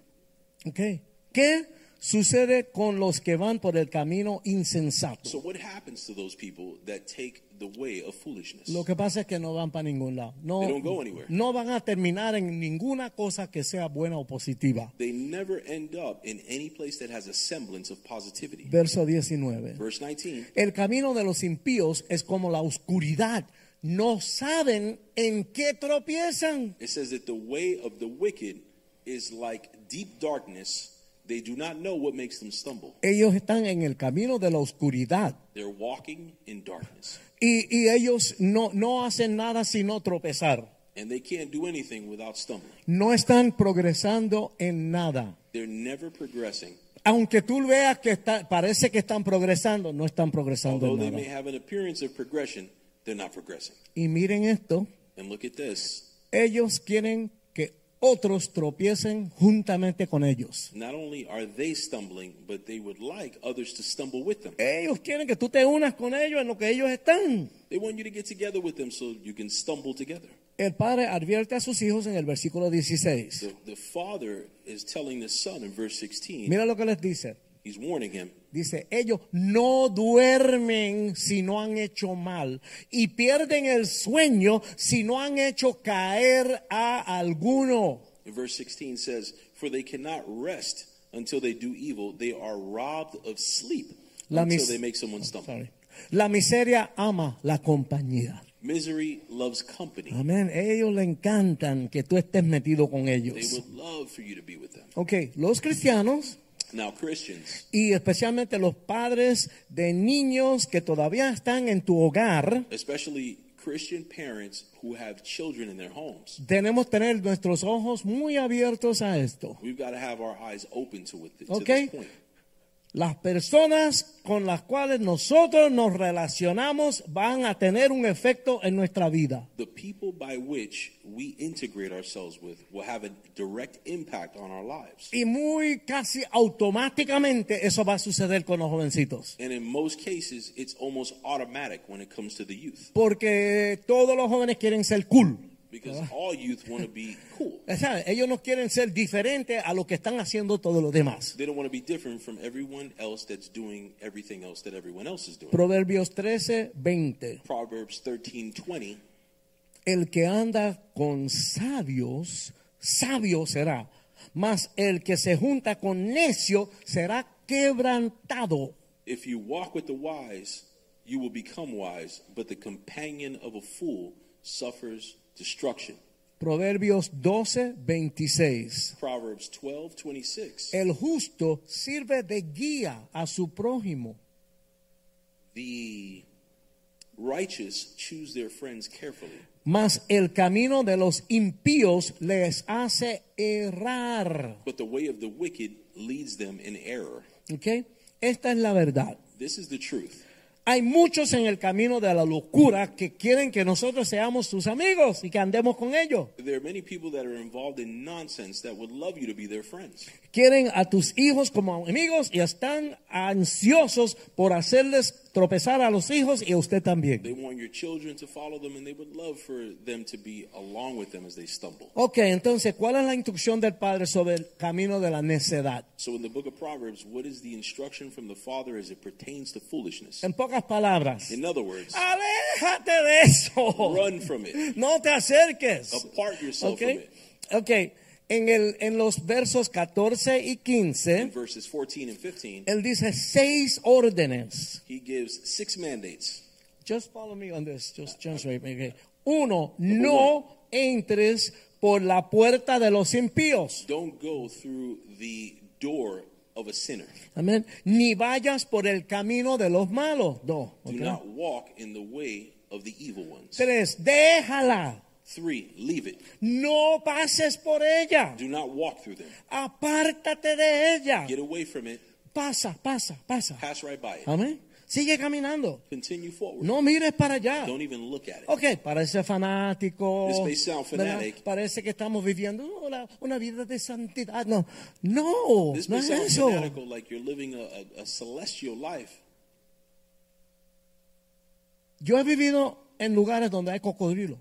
Ok. ¿Qué sucede con los que van por el camino insensato? So what happens to those people that take the way of foolishness? Lo que pasa es que no van para ningún lado. No, They don't go anywhere. no van a terminar en ninguna cosa que sea buena o positiva. They never end up in any place that has a semblance of positivity. Verso 19. Verse 19. El camino de los impíos es como la oscuridad. No saben en qué tropiezan. It says that the way of the wicked is like deep darkness. They do not know what makes them stumble. Ellos están en el camino de la oscuridad. They're walking in darkness. Y, y ellos no, no hacen nada sino tropezar. And they can't do anything without stumbling. No están progresando en nada. They're never progressing. Aunque tú veas que está, parece que están progresando, no están progresando Although en they may nada. have an appearance of progression, they're not progressing. Y miren esto, And look at this. ellos quieren otros tropiecen juntamente con ellos. Not only are they stumbling, but they would like others to stumble with them. Ellos quieren que tú te unas con ellos en lo que ellos están. They want you to get together with them so you can stumble together. El padre advierte a sus hijos en el versículo 16. The, the father is telling the son in verse 16, Mira lo que les dice. He's warning him, Dice, ellos no duermen si no han hecho mal y pierden el sueño si no han hecho caer a alguno. in verse 16 says, For they cannot rest until they do evil. They are robbed of sleep La until they make someone stumble. Sorry. La miseria ama la compañía. Misery loves company. Amén. Ellos le encantan que tú estés metido con They ellos. would love for you to be with them. Ok, los cristianos Now, Christians, y especialmente los padres de niños que todavía están en tu hogar, especially Christian parents who have children in their homes, tenemos tener nuestros ojos muy abiertos a esto. we've got to have our eyes open to, it, to Okay. this point. Las personas con las cuales nosotros nos relacionamos van a tener un efecto en nuestra vida. The people by which we integrate ourselves with will have a direct impact on our lives. Y muy casi automáticamente eso va a suceder con los jovencitos. And in most cases, it's almost automatic when it comes to the youth. Porque todos los jóvenes quieren ser cool. Because all youth want to be cool. ¿Sabes? Ellos no quieren ser diferentes a lo que están haciendo todos los demás. They don't want to be different from everyone else that's doing everything else that everyone else is doing. Proverbios 13, 20. Proverbs 13:20 El que anda con sabios, sabio será. Mas el que se junta con necio será quebrantado. If you walk with the wise, you will become wise, but the companion of a fool suffers destruction. Proverbios 12, 26. Proverbs 12:26 El justo sirve de guía a su prójimo. The righteous choose their friends carefully, Mas el camino de los impíos les hace errar. but the way of the wicked leads them in error. ¿Ok? Esta es la verdad. This is the truth. Hay muchos en el camino de la locura que quieren que nosotros seamos sus amigos y que andemos con ellos. There are many people that are involved in nonsense that would love you to be their friends. Quieren a tus hijos como amigos y están ansiosos por hacerles tropezar a los hijos y a usted They también. want your children to follow them, and they would love for them to be along with them as they stumble. Ok, entonces, ¿cuál es la instrucción del Padre sobre el camino de la necedad? So, in the book of Proverbs, what is the instruction from the Father as it pertains to foolishness? En pocas palabras, In other words, aléjate de eso. run from it, No te acerques. apart yourself Ok, from it. ok. En, el, en los versos 14 y In 15, verses 14 and 15, él dice seis órdenes. he gives six mandates. Just follow me on this. Just translate me. okay. Uno, no entres por la puerta de los impíos. Don't go through the door of a sinner. Amén. Ni vayas por el camino de los malos. Dos. Do ok. not walk in the way of the evil ones. Tres, déjala. Three, leave it. No pases por ella. Do not walk through them. Apártate de ella. Get away from it. Pasa, pasa, pasa. Pass right by it. Amén. Sigue caminando. Continue forward. No mires para allá. Don't even look at it. Ok, parece fanático. This may sound fanatic. Parece que estamos viviendo una, una vida de santidad. No, no, This no may es sound eso. fanatical, like you're living a, a, a celestial life. Yo he vivido en lugares donde hay cocodrilos.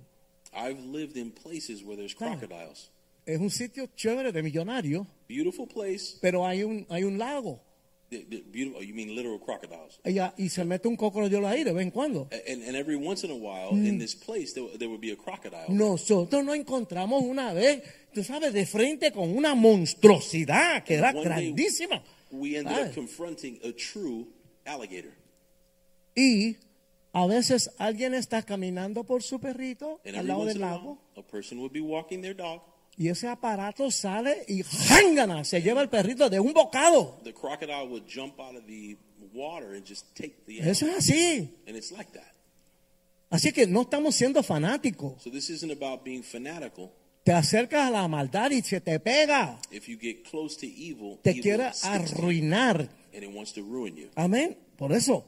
I've lived in places where there's crocodiles. Es un sitio chévere de millonario, Beautiful place. pero hay un, hay un lago. The- the beautiful, you mean literal crocodiles? Y, y se mete un cocodrilo ahí de vez en cuando. And, and every once in a while, in this place, there, there would be a crocodile. Nosotros nos encontramos una vez, tú sabes, de frente con una monstruosidad que era One day, grandísima. We ended ¿sabes? up confronting a true alligator. Y a veces alguien está caminando por su perrito And al lado del lago a person would be walking their dog. y ese aparato sale y ¡jángana! se lleva el perrito de un bocado. The crocodile would jump out of the water and just take the animal. Eso es así. And it's like that. Así que no estamos siendo fanáticos. So this isn't about being fanatical. Te acercas a la maldad y se te pega. If you get close to evil, Te evil quiere arruinar. and it wants to ruin you. Amén. Por eso.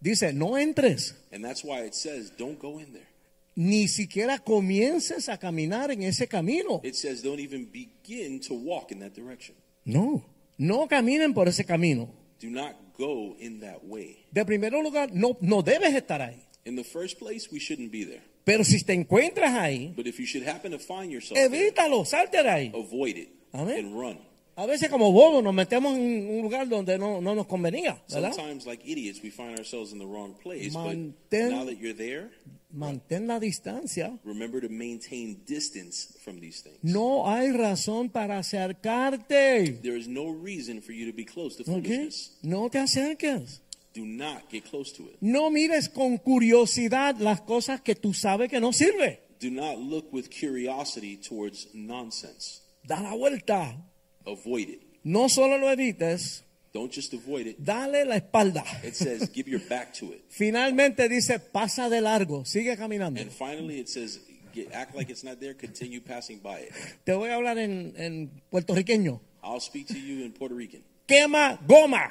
Dice, no entres. And that's why it says, don't go in there. Ni siquiera comiences a caminar en ese camino. It says, don't even begin to walk in that direction. No. No caminen por ese camino. Do not go in that way. De primero lugar, no, no debes estar ahí. In the first place, we shouldn't be there. Pero si te encuentras ahí, But if you should happen to find yourself evítalo, salte de ahí. avoid it Amén. and run. A veces como bobos nos metemos en un lugar donde no, no nos convenía, ¿verdad? Sometimes, like idiots, we find ourselves in the wrong place. Mantén- But now that you're there, Mantén la distancia. remember to maintain distance from these things. No hay razón para acercarte. There is no reason for you to be close to foolishness. No te acerques. Do not get close to it. No mires con curiosidad las cosas que tú sabes que no sirven. Do not look with curiosity towards nonsense. Da la vuelta. Avoid it. No solo lo evites, Don't just avoid it. dale la espalda. It says give your back to it. Finalmente dice, pasa de largo, sigue caminando. And finally, it says get, act like it's not there. Continue passing by it. Te voy a hablar en, en puertorriqueño. I'll speak to you in Puerto Rican. Quema goma,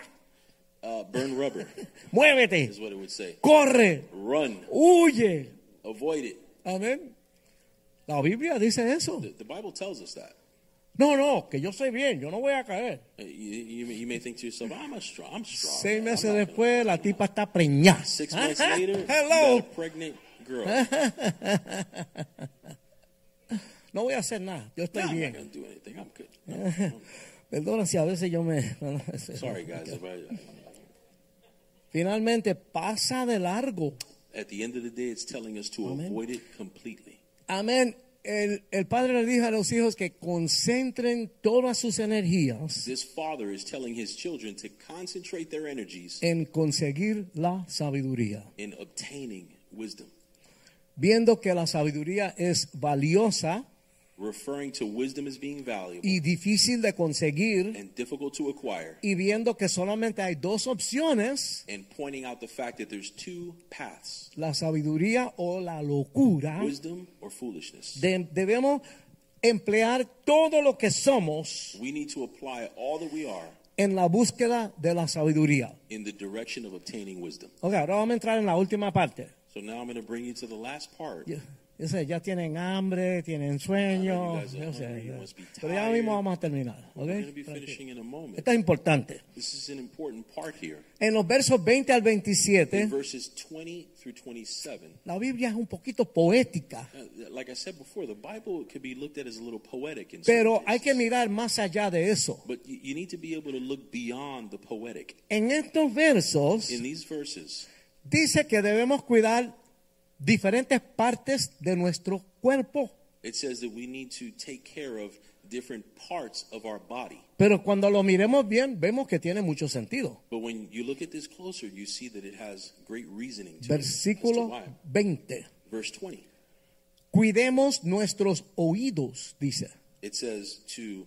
Uh, burn rubber muévete, is what it would say. corre, Run. huye. Avoid it. Amén. La Biblia dice eso. The, the Bible tells us that. No, no, que yo soy bien, yo no voy a caer. You, you, may- you may think to yourself, I'm a strong. I'm strong. Seis meses I'm después, la tipa está preñada. Six months later, you got a Hello. pregnant girl. No voy a hacer nada, yo estoy No, I'm not bien. gonna do anything. I'm good. No, no. Perdona si a veces yo me... Sorry, guys. I, Finalmente pasa de largo. at the end of the day, it's telling us to Amen. avoid it completely. Amén. El, el padre le dijo a los hijos que concentren todas sus energías This father is telling his children to concentrate their energies en conseguir la sabiduría. in obtaining wisdom, Viendo que la sabiduría es valiosa referring to wisdom as being valuable y difícil de conseguir and difficult to acquire, y viendo que solamente hay dos opciones, and pointing out the fact that there's two paths la sabiduría o la locura, wisdom or foolishness. de- debemos emplear todo lo que somos We need to apply all that we are en la búsqueda de la sabiduría. in the direction of obtaining wisdom. Ok, ahora vamos a entrar en la última parte. So now I'm going to bring you to the last part Yeah. Yo sé, ya tienen hambre, tienen sueño. Yo sé, Pero ya mismo vamos a terminar. ¿ok? We're going to be Tranquilo. finishing in a moment. Esto es importante. This is an important part here. En los versos 20 al In 27, verses 20 through 27, la Biblia es un poquito poética, uh, before, pero hay que mirar más allá de eso. But you, you need to be able to look beyond the poetic. En estos versos verses, dice que debemos cuidar diferentes partes de nuestro cuerpo. it says that we need to take care of different parts of our body. Pero cuando lo miremos bien, vemos que tiene mucho sentido. But when you look at this closer, you see that it has great reasoning to it. Versículo why. 20. Verse 20, Cuidemos nuestros oídos, dice. it says to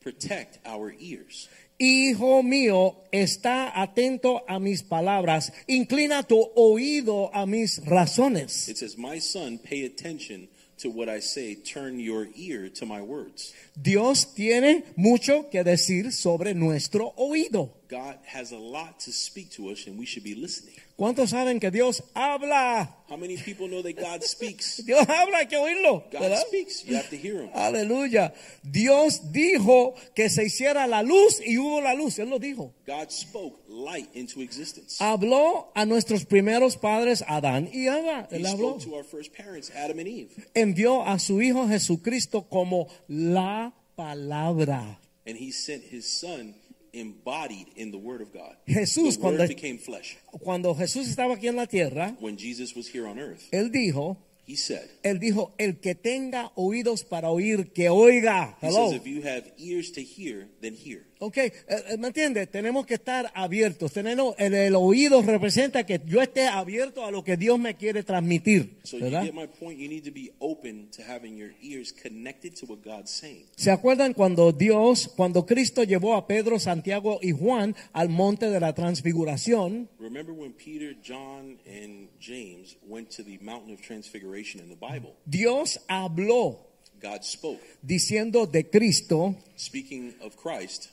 protect our ears. Hijo mío, está atento a mis palabras. Inclina tu oído a mis razones. It says, My son, pay attention to what I say, turn your ear to my words. Dios tiene mucho que decir sobre nuestro oído. God has a lot to speak to us, and we should be listening. ¿Cuántos saben que Dios habla? How many people know that God speaks? Dios habla, hay que oírlo. God ¿verdad? speaks. You have to hear him. Aleluya. Dios dijo que se hiciera la luz y hubo la luz. Él lo dijo. God spoke light into existence. Habló a nuestros primeros padres, Adán y Eva. He Él habló. spoke to our first parents, Adam and Eve, Envió a su Hijo Jesucristo como la palabra. and he sent his son embodied in the word of God. Jesús, the cuando- word became flesh. Cuando Jesús estaba aquí en la tierra, When Jesus was here on earth, Él dijo, he said, Él dijo, el que tenga oídos para oír, que oiga. He Hello. says, if you have ears to hear, then hear. Ok, eh, eh, ¿me entiendes? Tenemos que estar abiertos. Tenemos, el, el oído representa que yo esté abierto a lo que Dios me quiere transmitir. So you ¿verdad? get my point. You need to be open to having your ears connected to what God's saying. ¿Se acuerdan cuando Dios, cuando Cristo llevó a Pedro, Santiago y Juan al monte de la transfiguración? Remember when Peter, John, and James went to the mountain of transfiguration in the Bible? Dios habló God spoke. diciendo de Cristo, Speaking of Christ,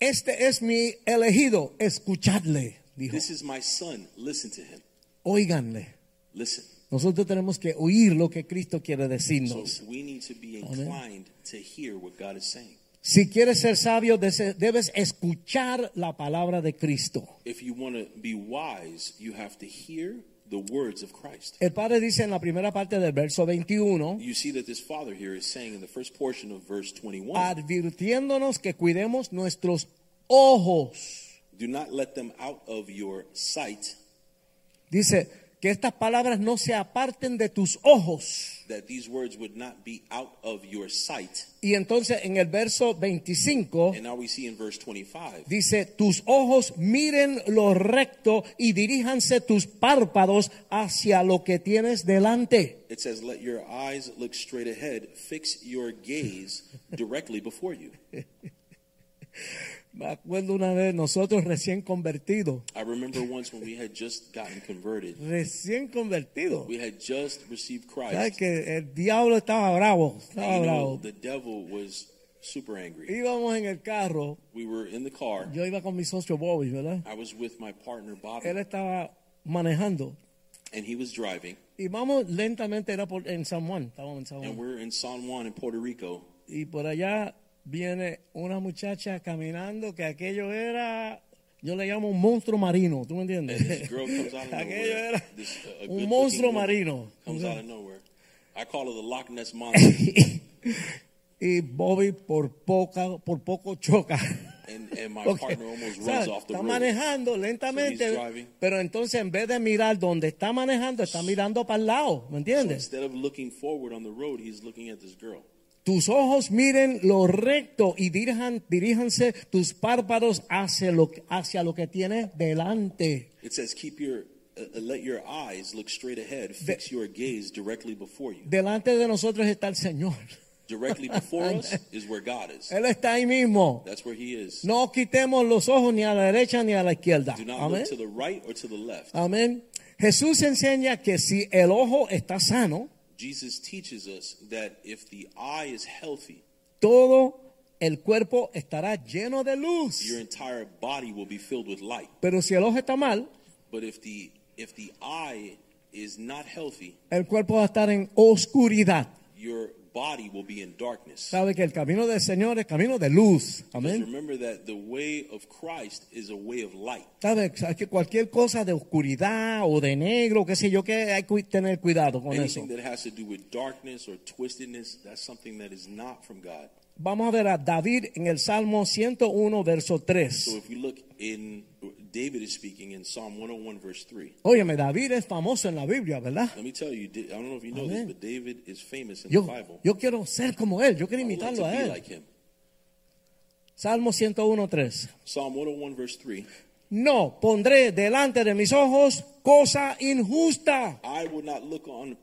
este es mi elegido, escuchadle, dijo, this is my son. Listen to him. oíganle. Listen. Nosotros tenemos que oír lo que Cristo quiere So we need to be inclined to hear what God is saying. Si quieres ser sabio, debes escuchar la palabra de Cristo. If you want to be wise, you have to hear the words of Christ. El Padre dice en la primera parte del verso 21, You see that this father here is saying in the first portion of verse 21 advirtiéndonos que cuidemos nuestros ojos. do not let them out of your sight, Dice que estas palabras no se aparten de tus ojos. That these words would not be out of your sight. Y entonces en el verso 25 And now we see in verse 25 dice, tus ojos miren lo recto y diríjanse tus párpados hacia lo que tienes delante. it says, Let your eyes look straight ahead, fix your gaze directly before you. Me acuerdo una vez nosotros recién convertidos, I remember once when we had just gotten converted, recién convertidos. we had just received ¿Sabes Christ. que el diablo estaba bravo? Estaba you know, bravo. the devil was super angry. Íbamos en el carro, We were in the car. yo iba con mi socio Bobby, ¿verdad? I was with my partner Bobby, Él estaba manejando and he was driving. y vamos lentamente, era por, en San Juan, estábamos en San And Juan. we're in San Juan in Puerto Rico. Y por allá viene una muchacha caminando que aquello era, yo le llamo un monstruo marino, ¿tú me entiendes? Aquello nowhere. era This, uh, un monstruo marino. Comes out of nowhere. I call her the Loch Ness Monster. y Bobby por poca, por poco choca. and, and my Porque, partner almost runs ¿sabes? off the está road. manejando So lentamente, driving. pero entonces en vez de mirar donde está manejando, está mirando para el lado, ¿me So entiendes? instead of looking forward on the road, he's looking at this girl. Tus ojos miren lo recto y dirijan, diríjanse tus párpados hacia lo, que- hacia lo que tienes delante. It says, keep your, uh, uh, let your eyes look straight ahead, fix your gaze directly before you. Delante de nosotros está el Señor. Directly before us is where God is. Él está ahí mismo. That's where he is. No quitemos los ojos ni a la derecha ni a la izquierda. Do not Amén. look to the right or to the left. Amén. Jesús enseña que si el ojo está sano, Jesus teaches us that if the eye is healthy, todo el cuerpo estará lleno de luz. your entire body will be filled with light. Pero si el ojo está mal, But if the if the eye is not healthy, el cuerpo va a estar en oscuridad. your body will be in darkness. Sabe que el camino del Señor es camino de luz. Amén. remember that the way of Christ is a way of light. Sabe que cualquier cosa de oscuridad o de negro, qué sé yo, que hay que tener cuidado con eso. Anything that has to do with darkness or twistedness, that's something that is not from God. Vamos a ver a David en el Salmo 101, verso 3. So if we look in, David is speaking in Psalm 101, verse 3. Óyeme, David es famoso en la Biblia, ¿verdad? Let me tell you, I don't know if you know Amen. this, but David is famous in Yo, the Bible. yo quiero ser como él, yo quiero like imitarlo to a él. like. Salmo 101, 3. Psalm 101, verse 3. No pondré delante de mis ojos cosa injusta. I will not look on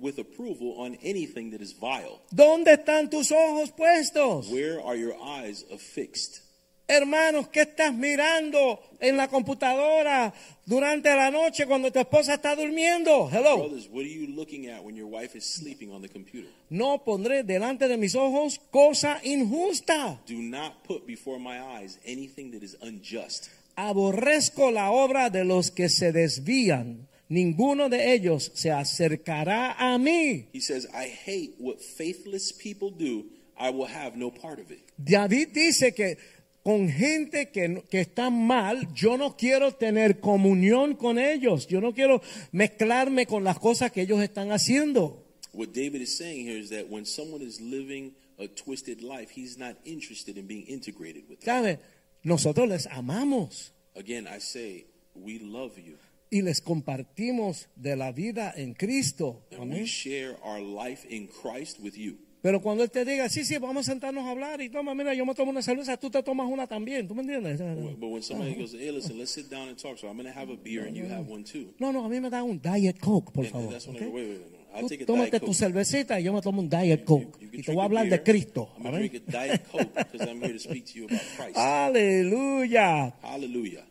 with approval on anything that is vile. ¿Dónde están tus ojos puestos? Where are your eyes affixed? Hermanos, ¿qué estás mirando en la computadora durante la noche cuando tu esposa está durmiendo? Hello. Brothers, what are you looking at when your wife is sleeping on the computer? No pondré delante de mis ojos cosa injusta. Do not put before my eyes anything that is unjust. Aborrezco la obra de los que se desvían. Ninguno de ellos se acercará a mí. He says, I hate what faithless people do. I will have no part of it. David dice que con gente que, que está mal, yo no quiero tener comunión con ellos. Yo no quiero mezclarme con las cosas que ellos están haciendo. What David is saying here is that when someone is living a twisted life, he's not interested in being integrated with them. ¿Sabe? Nosotros les amamos Again, I say, we love you. y les compartimos de la vida en Cristo. And we share our life in Christ with you. Pero cuando Él te diga, sí, sí, vamos a sentarnos a hablar y toma, mira, yo me tomo una cerveza, tú te tomas una también, ¿tú me entiendes? But when somebody goes, hey, listen, let's sit down and talk. So I'm going to have a beer and you have one too. No, no, a mí me da un Diet Coke, por favor. No. I'll Tú take a tómate Diet tu Coke. cervecita y yo me tomo un Diet Coke. You can y te drink voy a a hablar de beer. Cristo. I'm going to amén. drink a Diet Coke because I'm here to speak to you about Christ. Aleluya. Hallelujah.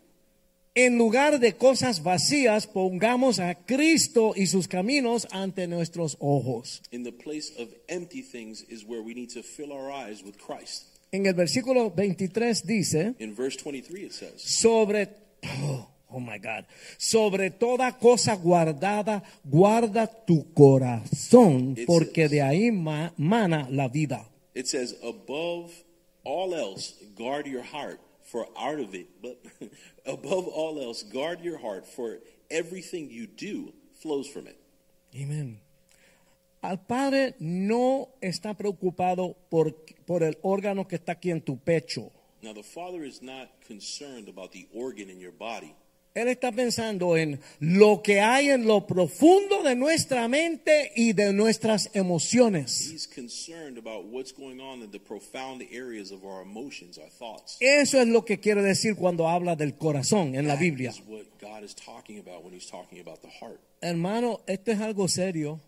En lugar de cosas vacías, pongamos a Cristo y sus caminos ante nuestros ojos. In the place of empty things is where we need to fill our eyes with Christ. En el versículo 23 dice, In verse 23, it says, sobre oh, oh my God, sobre toda cosa guardada, guarda tu corazón, It porque says- de ahí ma- mana la vida. it says, above all else, guard your heart, for out of it, but above all else, guard your heart, for everything you do flows from it. Amén. Al Padre no está preocupado por, por el órgano que está aquí en tu pecho. Now, the Father is not concerned about the organ in your body. Él está pensando en lo que hay en lo profundo de nuestra mente y de nuestras emociones. He's concerned about what's going on in the profound areas of our emotions, our thoughts. Eso es lo que quiere decir cuando habla del corazón en la Biblia. is what God is talking about when He's talking about the heart. Hermano, esto es algo serio.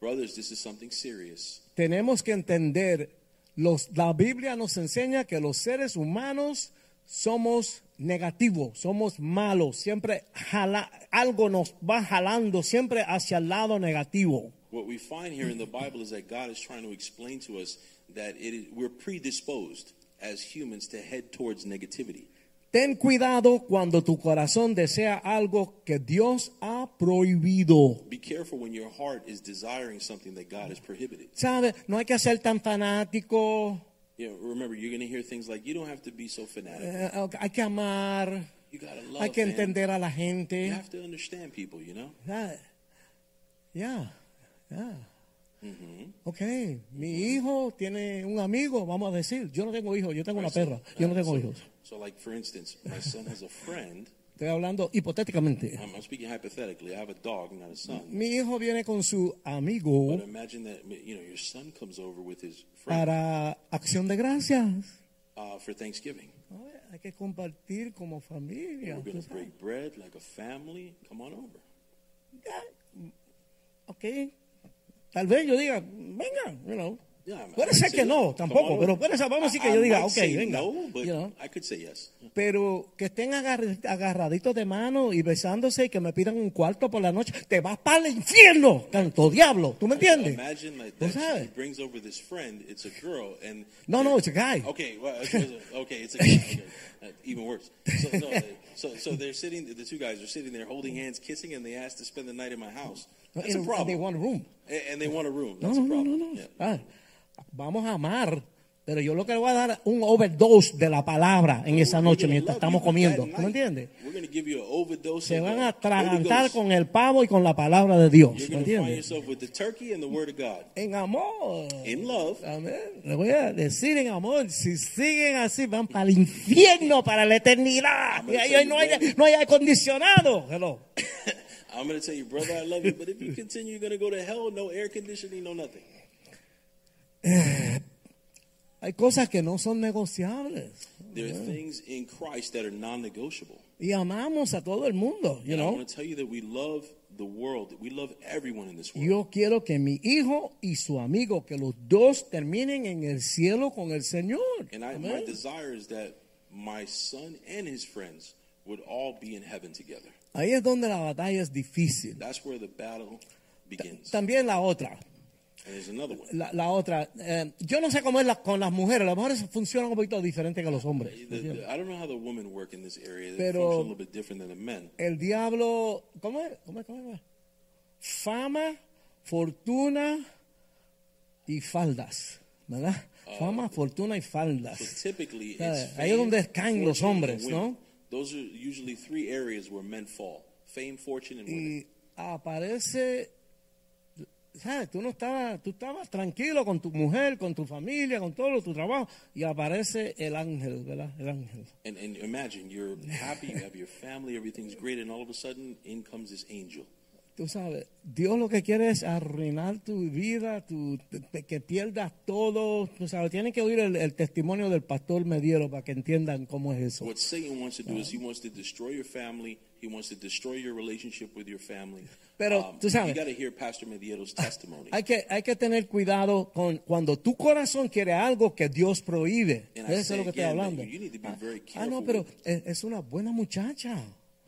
Brothers, this is something serious. Tenemos que entender, los, la Biblia nos enseña que los seres humanos somos negativos, somos malos, siempre jala- algo nos va jalando siempre hacia el lado negativo. What we find here in the Bible is that God is trying to explain to us that it is, we're predisposed as humans to head towards negativity. Ten cuidado cuando tu corazón desea algo que Dios ha prohibido. Be careful when your heart is desiring something that God has prohibited. ¿Sabe? No hay que ser tan fanático. You know, remember, you're going to hear things like, you don't have to be so fanatic. eh, hay que amar. You got to love Hay que man. entender a la You gente. have to understand people, you know? Ya, ya, ya. Mm-hmm. Ok, mi hijo tiene un amigo, vamos a decir. Yo no tengo hijos, yo tengo una So, perra. Yo no uh, tengo so- hijos. So, like, for instance, my son has a friend. Estoy hablando hipotéticamente. I'm, I'm speaking hypothetically. I have a dog, not a son. Mi hijo viene con su amigo But imagine that, you know, your son comes over with his friend para acción de gracias. uh, for Thanksgiving. Ay, Hay que compartir como familia. We're tú going to sabes. break bread like a family. Come on over. Ok. Tal vez yo diga, venga, you know. Yeah, Puede ser que no, tampoco, pero puede ser, vamos a decir que I- yo I diga, ok, venga. no, but you know. I could say yes. Pero que estén agar- agarraditos de mano y besándose y que me pidan un cuarto por la noche, te vas para el infierno, canto diablo. ¿Tú me entiendes? ¿Tú sabes? and No, no, it's a guy. Okay, well, okay, it's a guy. Okay. Uh, even worse. So, no, uh, so, so they're sitting. The two guys are sitting there holding hands, kissing, and they asked to spend the night in my house. That's And- a problem. and they want a room. A- and they want a room. No, That's no, a no, no, problem. no. Yeah. Ah, vamos a amar, pero yo lo que le voy a dar un overdose de la palabra en esa noche mientras estamos comiendo. ¿Tú me entiendes? Se van a atragantar con el pavo y con la palabra de Dios. ¿Me entiendes? En amor. Amén. Le voy a decir en amor, si siguen así, van para el infierno, para la eternidad. Y ahí no hay, no hay acondicionado. Hello. I'm going to tell you, brother, I love you, but if you continue, you're going to go to hell. No air conditioning, no nothing. Hay cosas que no son negociables. There are things in Christ that are non-negotiable. Y amamos a todo el mundo, you And I want to tell you that we love the world. We love everyone in this world. Yo quiero que mi hijo y su amigo, que los dos terminen en el cielo con el Señor. and I, my desire is that my son and his friends would all be in heaven together. Ahí es donde la batalla es difícil. That's where the battle begins. También la otra, la, la otra. eh, yo no sé cómo es la- con las mujeres. Las mujeres funcionan un poquito diferente que los hombres. The- the- I don't know how the women work in this area. They Pero- function a little bit different than the men. El diablo, ¿cómo es? ¿Cómo es? ¿Cómo es? Fama, fortuna y faldas, ¿verdad? Fama, fortuna y faldas. So typically, it's Ahí es donde caen los hombres, ¿no? Those are usually three areas where men fall: fame, fortune, and women. y aparece, ¿sabes? Tú no tú estabas tranquilo con tu mujer, con tu familia, con todo tu trabajo, y aparece el ángel, ¿verdad? El ángel. And, and imagine you're happy, you have your family, everything's great, and all of a sudden, in comes this angel. Tú sabes, Dios lo que quiere es arruinar tu vida, tu, que pierdas todo. Tú sabes, tienen que oír el, el testimonio del pastor Mediero para que entiendan cómo es eso. What Satan wants to do is he wants to destroy your family. He wants to destroy your relationship with your family. Pero, tú sabes- you hear Pastor Mediero's testimony. Hay que, hay que tener cuidado con cuando tu corazón quiere algo que Dios prohíbe. And Eso es lo que estoy hablando. you- you Ah, very ah, no, pero es, es una buena muchacha.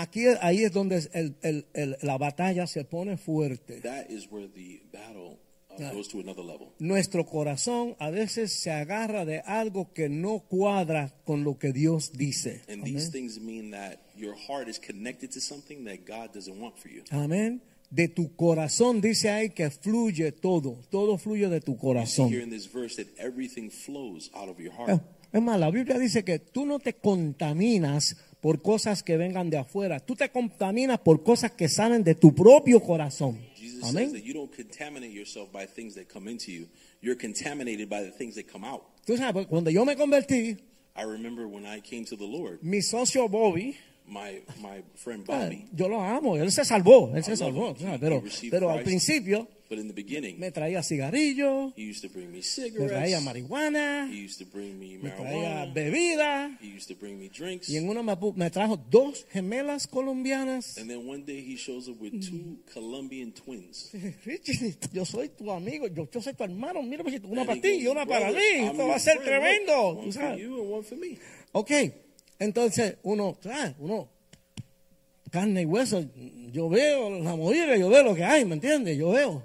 Aquí, ahí es donde el- el- el- la batalla se pone fuerte. That is where the battle uh, goes to another level. Nuestro corazón a veces se agarra de algo que no cuadra con lo que Dios dice. And Amén. these things mean that your heart is connected to something that God doesn't want for you. Amén. De tu corazón dice ahí que fluye todo. Todo fluye de tu corazón. here in this verse that everything flows out of your heart. Es más, la Biblia dice que tú no te contaminas por cosas que vengan de afuera. Tú te contaminas por cosas que salen de tu propio corazón. Amén. Tú sabes, cuando yo me convertí, I remember when I came to the Lord, mi socio Bobby, my my friend ah, Bobby, yo lo amo, él se salvó, él I se salvó. him. Pero, pero al principio but in the beginning, me traía cigarrillos, he used to bring me traía marihuana, He used to bring me me traía marijuana. bebida. He used to bring me drinks. Y en uno me, trajo dos gemelas colombianas. And then one day he shows up with two Colombian twins. Richie, yo soy tu amigo, yo, yo soy tu hermano. Mira, una And para ti y una para "Brother, mí. Esto va a ser tremendo. One for you and one for me. Ok, entonces uno. Uno, carne y hueso, yo veo la movida, yo veo lo que hay, ¿me entiendes? Yo veo.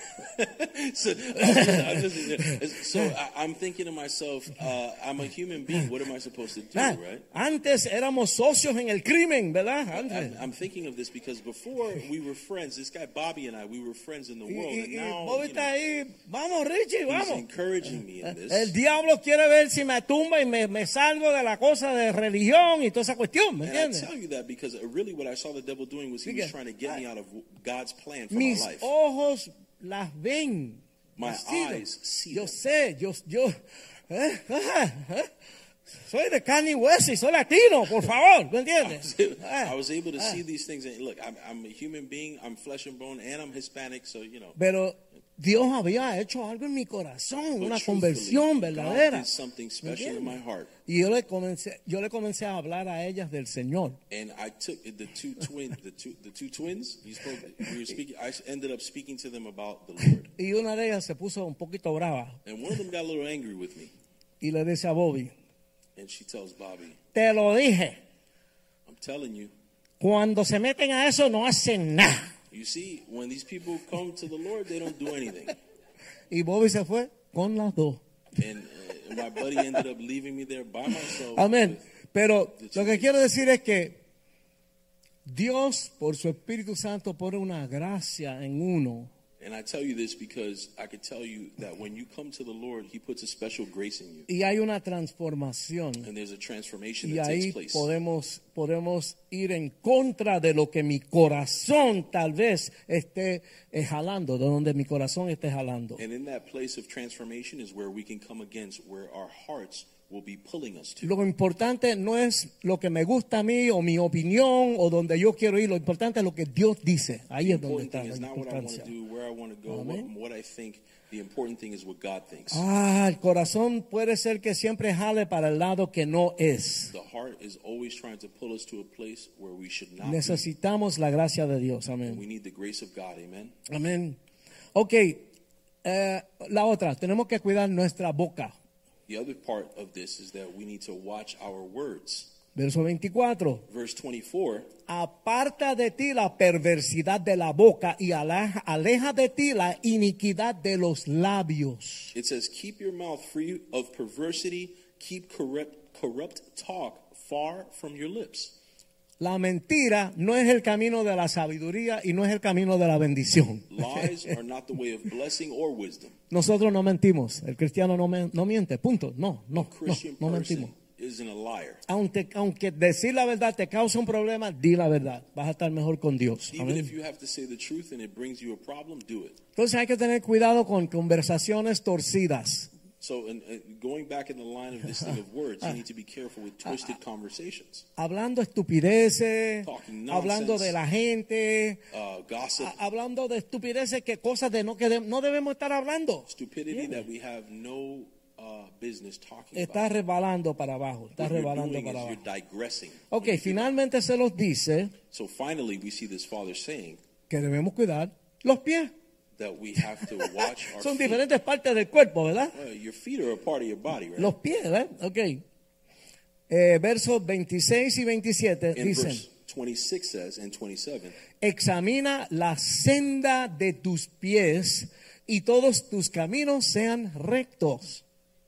so, I'm so I, I'm thinking to myself, uh, I'm a human being. What am I supposed to do, right? Antes éramos socios en el crimen, ¿verdad? I'm, I'm thinking of this because before we were friends, this guy Bobby and I, we were friends in the world, y- and now Bobby you está know, ahí, vamos Richie, he's vamos. encouraging me in this. El diablo quiere ver si me tumba y me, me salgo de la cosa de religión y toda esa cuestión, ¿me And I entiendes? tell you that because uh, really what I saw the devil doing was he Fíjate, was trying to get me out of God's plan for Mis my life. ojos las ven. My eyes see Yo them. sé, yo, yo, ¿Eh? Ah, ah. Soy de carne y hueso y soy latino, por favor, ¿me entiendes? I was able to Ah. see these things. And look, I'm, I'm a human being. I'm flesh and bone, and I'm Hispanic. So you know. Pero Dios había hecho algo en mi corazón, una conversión verdadera. did something ¿Me special in my entiendes? heart. Y yo le comencé, yo le comencé a hablar a ellas del Señor. And I took the two twins, the two, the two twins. You spoke. We were speaking. I ended up speaking to them about the Lord, Y una de ellas se puso un poquito brava and one of them got a little angry with me. y le dice a Bobby, And she tells Bobby, te lo dije, "I'm telling you, cuando se meten a eso no hacen nada. You see, when these people come to the Lord, they don't do anything." Y Bobby se fue con las dos. And uh, my buddy ended up leaving me there by myself. Amén. with- Pero lo que quiero decir es que Dios, por su Espíritu Santo, pone una gracia en uno And I tell you this because I could tell you that when you come to the Lord, He puts a special grace in you, y hay una transformación. and there's a transformation Y that ahí takes place. podemos, podemos ir en contra de lo que mi corazón tal vez esté eh, jalando, de donde mi corazón esté jalando. And in that place of transformation is where we can come against where our hearts will be pulling us to. Lo importante no es lo que me gusta a mí o mi opinión o donde yo quiero ir, lo importante es lo que Dios dice. Ahí The es donde está la is not what I want to importancia. do, where I want to go, what, Amen. what I think. The important thing is what God thinks. Ah, el corazón puede ser que siempre jale para el lado que no es. The heart is always trying to pull us to a place where we should not be. Necesitamos la gracia de Dios. Amén. need the grace of God. Amen. Amén. Ok, eh, la otra, tenemos que cuidar nuestra boca. The other part of this is that we need to watch our words. Verso 24. Verse 24 Aparta de ti la perversidad de la boca y aleja, aleja de ti la iniquidad de los labios. It says, Keep your mouth free of perversity, keep corrupt, corrupt talk far from your lips. La mentira no es el camino de la sabiduría y no es el camino de la bendición. Lies are not the way of blessing or wisdom. Nosotros no mentimos. El cristiano no, men- no miente. Punto. No, no, no, no mentimos. isn't a liar. Aunque, aunque decir la verdad te causa un problema, di la verdad. Vas a estar mejor con Dios. Entonces hay que tener cuidado con conversaciones torcidas. So, and, and going back in the line of this thing of words, you need to be careful with twisted conversations, Hablando estupideces, Talking hablando de la gente, uh, gossip, hablando de estupideces que cosas de no que de- no debemos estar hablando. stupidity that we have no uh, business talking Está about. rebalando para abajo, está What you're rebalando doing para is abajo. you're digressing. Ok, finalmente se los dice So finally, we see this father saying que debemos cuidar los pies. That we have to watch our Son feet. partes del cuerpo, ¿verdad? Well, your feet are a part of your body, right? Los pies, ¿verdad? Ok. Eh, versos 26 y 27 In dicen, verse 26 says, and 27, examina la senda de tus pies y todos tus caminos sean rectos.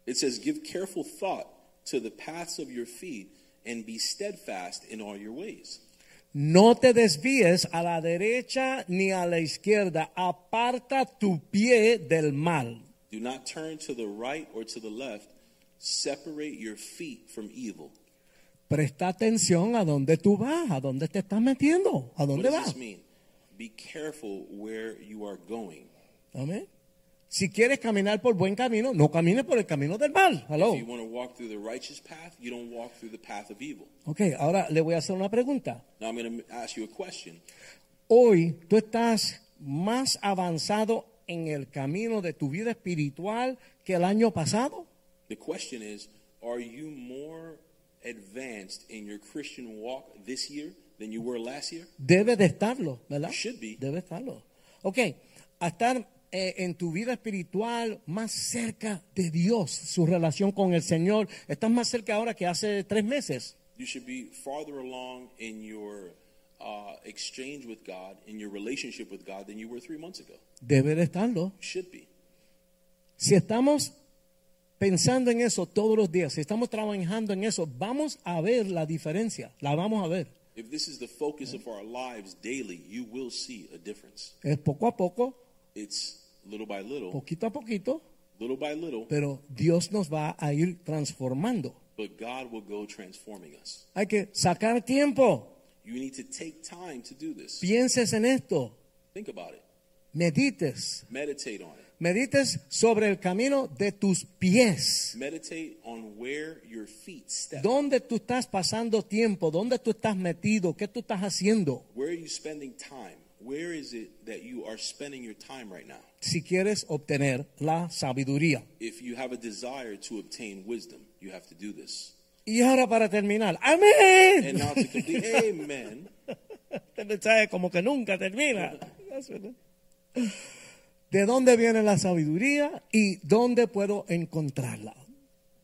it says, Give careful thought to the paths of your feet and be steadfast in all your ways. No te desvíes a la derecha ni a la izquierda. Aparta tu pie del mal. Do not turn to the right or to the left. Separate your feet from evil. Presta atención a dónde tú vas, a dónde te estás metiendo, a What dónde does vas. this mean? Be careful where you are going. Amén. Si quieres caminar por buen camino, no camines por el camino del mal. Hello. If you want to walk through the righteous path, you don't walk through the path of evil. Ok, ahora le voy a hacer una pregunta. Now I'm going to ask you a question. Hoy tú estás más avanzado en el camino de tu vida espiritual que el año pasado. The question is, are you more advanced in your Christian walk this year than you were last year? Debe de estarlo, ¿verdad? You should be. Debe estarlo. Ok, a estar eh, en tu vida espiritual más cerca de Dios, su relación con el Señor. Estás más cerca ahora que hace tres meses. You should be farther along in your uh, exchange with God, in your relationship with God, than you were three months ago. Debe de estarlo. Should be. Si estamos pensando en eso todos los días, si estamos trabajando en eso, vamos a ver la diferencia, la vamos a ver. If this is the focus of our lives daily, you will see a difference. Es poco a poco, It's little by little, poquito a poquito, little by little, pero Dios nos va a ir transformando. but God will go transforming us. Hay que sacar tiempo, You need to take time to do this. pienses en esto, Think about it. medites. Meditate on it. medites sobre el camino de tus pies. Meditate on where your feet step. ¿Dónde tú estás pasando tiempo? ¿Dónde tú estás metido? ¿Qué tú estás haciendo? Where are you spending time? Where is it that you are spending your time right now? Si quieres obtener la sabiduría. If you have a desire to obtain wisdom, you have to do this. Y ahora para terminar, And now to complete, amen. Este mensaje como que nunca termina. ¿De dónde viene la sabiduría y dónde puedo encontrarla?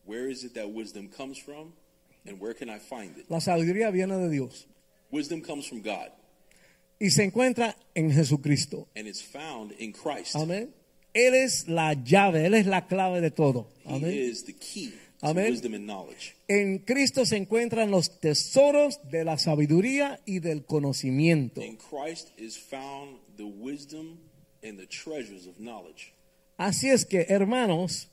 Where is it that wisdom comes from? And where can I find it? La sabiduría viene de Dios Wisdom comes from God, y se encuentra en Jesucristo. and it's found in Christ. Amén. Él es la llave, Él es la clave de todo. He Amén. is the key to wisdom and knowledge. En Cristo se encuentran los tesoros de la sabiduría y del conocimiento. In Christ is found the wisdom and the treasures of knowledge. Así es que, hermanos,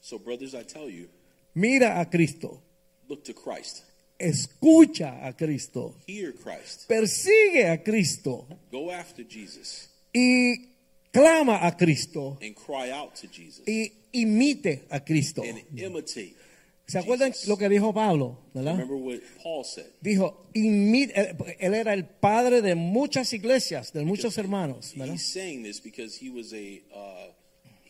So, brothers, I tell you, mira a Cristo, look to Christ, escucha a Cristo, hear Christ, persigue a Cristo go after Jesus, y clama a Cristo and cry out to Jesus, y imite a Cristo. and imitate. ¿Se acuerdan Jesus. lo que dijo Pablo? ¿verdad? Remember what Paul said. Dijo, imite, él, él era el padre de muchas iglesias, de muchos hermanos, ¿verdad? He's saying this because he was a uh,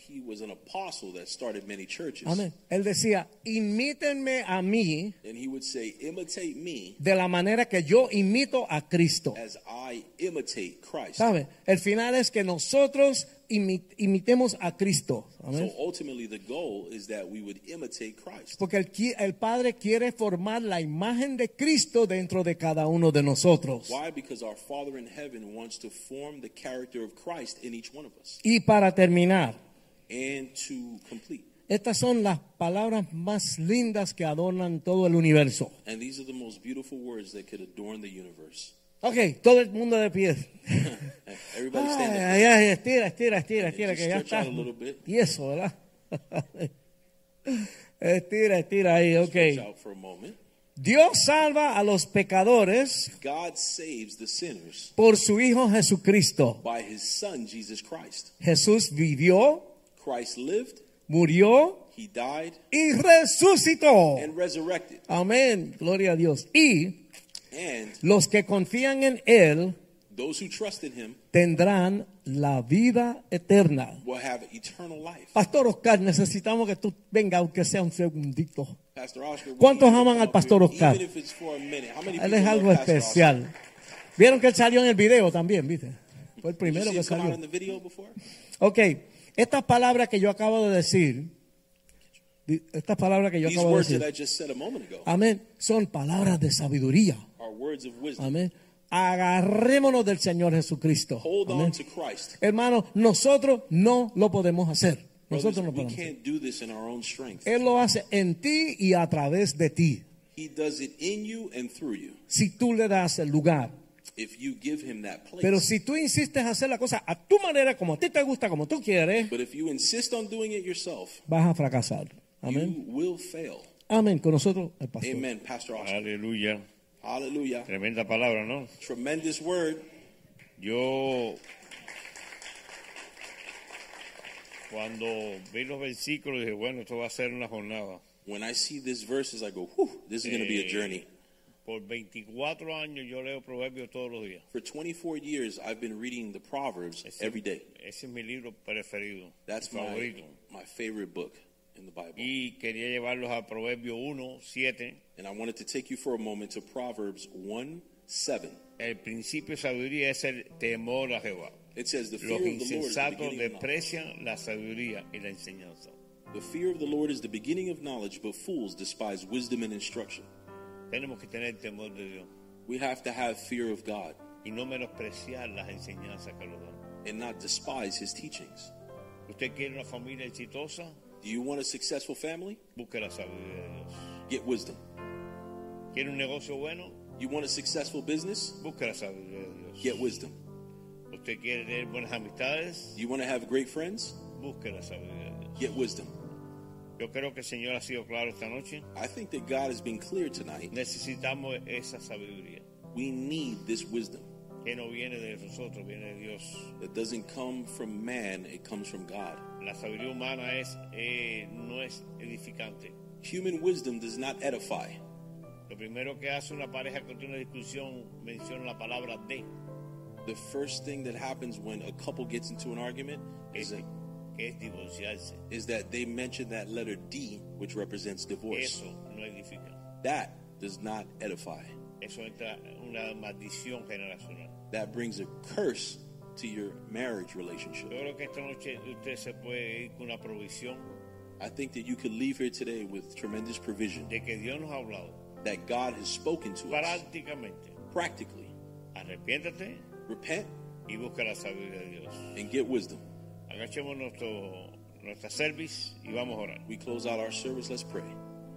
he was an apostle that started many churches, Amén. Él decía, imítenme a mí and he would say, "Imitate me de la manera que yo imito a Cristo. as I imitate Christ." ¿Sabe? El final es que nosotros imi- imitemos a Cristo. So ultimately, the goal is that we would imitate Christ. Porque el Padre quiere formar la imagen de Cristo dentro de cada uno de nosotros. Why? Because our Father in heaven wants to form the character of Christ in each one of us. Y para terminar, And to complete. estas son las palabras más lindas que adornan todo el universo. And these are the most beautiful words that could adorn the universe. Ok, todo el mundo de pie. Everybody stand up. Ay, ay, estira, estira, estira, estira, que ya está. out a little bit. Y eso, ¿verdad? estira, estira ahí, ok. out for a moment. Dios salva a los pecadores God saves the sinners por su Hijo Jesucristo. by his Son, Jesus Christ. Jesús vivió, Christ lived, murió he died, y resucitó. and resurrected. Amén, gloria a Dios. Y And los que confían en Él those who trust in him tendrán la vida eterna. will have eternal life. Pastor Oscar, necesitamos que tú venga, aunque sea un segundito. Pastor Oscar, ¿Cuántos aman al Pastor Oscar? Él es algo Oscar? especial. Vieron que él salió en el video también, ¿viste? Fue el primero que salió. Ok, estas palabras que yo acabo de decir, estas palabras que yo These acabo de words that I decir, just said a moment ago amén, son palabras de sabiduría. Amén. Agarrémonos del Señor Jesucristo. Amén. Hermano, nosotros no lo podemos hacer. Nosotros no podemos. can't do this in our own strength. Él lo hace en ti y a través de ti. He does it in you and through you. Si tú le das el lugar. If you give him that place. Pero si tú insistes a hacer la cosa a tu manera, como a ti te gusta, como tú quieres, But if you insist on doing it yourself, vas a fracasar. Amén. you will fail. Amén. Con nosotros, el pastor. Amen, Pastor Oscar. Aleluya. Hallelujah. Tremenda palabra, ¿no? Tremendous word. Yo cuando vi los versículos dije, bueno, esto va a ser una jornada. When I see these verses, I go, whew, this is going to be a Eh, journey. Por 24 años yo leo Proverbios todos los días. For 24 years, I've been reading the Proverbs Ese, every day. ese es mi libro preferido, That's mi my, favorito. my favorite book in the Bible. Y quería llevarlos a Proverbios 1, 7. And I wanted to take you for a moment to Proverbs 1 7. El principio de sabiduría es el temor a Jehová. It says, The fear Los of the Lord is the insensatos beginning of knowledge. desprecian la sabiduría y la enseñanza. The fear of the Lord is the beginning of knowledge, but fools despise wisdom and instruction. Tenemos que tener temor de Dios We have to have fear of God y no menospreciar las enseñanzas que nos dan. and not despise his teachings. ¿Usted quiere una familia exitosa? Do you want a successful family? Busque la sabiduría de Dios. Get wisdom. ¿Quiere un negocio bueno? You want a successful business? Busque la sabiduría de Dios. Get wisdom. ¿Usted quiere tener buenas amistades? You want to have great friends? Busque la sabiduría de Dios. Get wisdom. Yo creo que el Señor ha sido claro esta noche. I think that God has been clear tonight. Necesitamos esa sabiduría. We need this wisdom. que no viene de nosotros, viene de Dios. It doesn't come from man, it comes from God. La sabiduría humana es, eh, no es edificante. Human wisdom does not edify. Lo primero que hace una pareja que tiene una discusión menciona la palabra de, The first thing that happens when a couple gets into an argument is es, que es divorciarse. is that they mention that letter D, which represents divorce. Eso no edifica. That does not edify. Eso entra una maldición generacional. That brings a curse to your marriage relationship. Yo creo que esta noche usted se puede ir con una provisión I think that you could leave here today with tremendous provision de que Dios nos ha hablado that God has spoken to us practically. Arrepiéntate Repent y busca la sabiduría de Dios. and get wisdom. Agachemos nuestro, nuestra service y vamos a orar. We close out our service. Let's pray.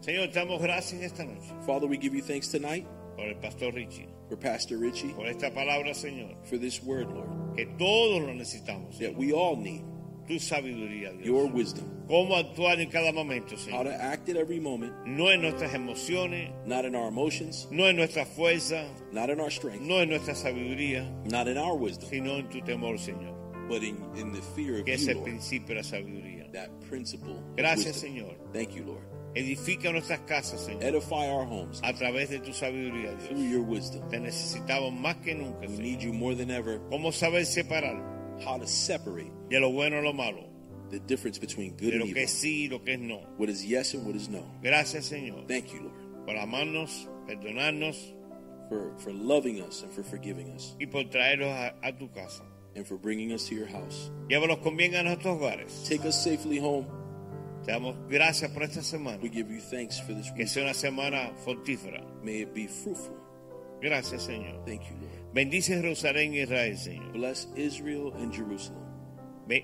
Señor, te damos gracias esta noche Father, we give you thanks tonight por el pastor Richie, for Pastor Richie, por esta palabra, Señor, for this word, Lord, que todos lo necesitamos. that we all need Tu sabiduría, Dios. your wisdom. Cómo actuar en cada momento, How Señor. to act at every moment, No en nuestras emociones, not in our emotions, no en nuestra fuerza, not in our strength, no en nuestra sabiduría, not in our wisdom, sino en tu temor, Señor, but in, in the fear of que es you, el Lord. principio de la sabiduría. That principle. Gracias. Señor. Thank you, Lord. Edifica nuestras casas, Señor, Edify our homes a través de tu sabiduría, through your wisdom. Te necesitamos más que nunca, We Señor. need you more than ever. ¿Cómo saber separar How to separate de lo bueno a lo malo? the difference between good De and lo que evil. es sí y lo que es no. What is yes and what is no. Gracias, Señor, Thank you, Lord, por amarnos, perdonarnos for, for loving us and for forgiving us y por traernos a, a tu casa. And for bringing us to your house. Llévalos con bien a nuestros hogares. Take us safely home. Te damos gracias por esta semana. We give you thanks for this Que week. sea una semana fructífera. May it be fruitful. Gracias, Señor. Thank you, Lord. Bendice Jerusalén y Israel, Señor. Bless Israel and Jerusalem.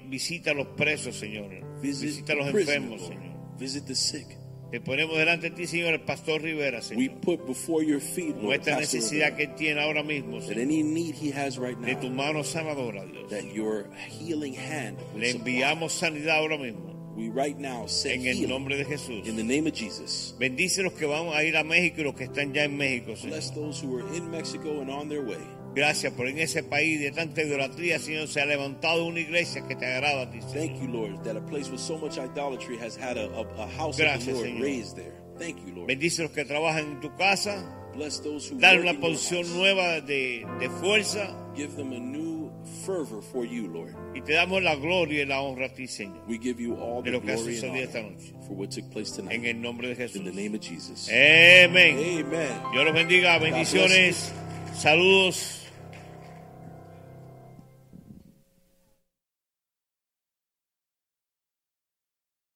Visita a los presos, Señor. Visit Visita a los enfermos, Lord. Señor. Visit the sick. Te ponemos delante de ti, Señor, el pastor Rivera, We Señor. put before your feet, Lord, Nuestra necesidad Rivera, que tiene ahora mismo, Señor. any need he has right De tu now, mano sanadora, Dios. that your healing hand Le enviamos sanidad ahora mismo. We right now En send el nombre de Jesús. in the name of Jesus. Bendice los que vamos a ir a México y los que están ya en México, Señor. Bless those who are in Mexico and on their way. Gracias por en ese país de tanta idolatría, Señor, se ha levantado una iglesia que te agrada a ti, Señor. Thank you, Lord, that a place with so much idolatry has had a, a, a house Gracias, of the Lord Señor. raised there. Thank you, Lord. Bendice los que trabajan en tu casa. Bless those who Dale una porción nueva de, de fuerza. Give them a new fervor for you, Lord. Y te damos la gloria y la honra a ti, Señor. We give you all De lo que ha sucedido esta noche. for what took place tonight. En el nombre de Jesús. In the name of Jesus. Amén. Amen. Dios los bendiga. Bendiciones. Saludos.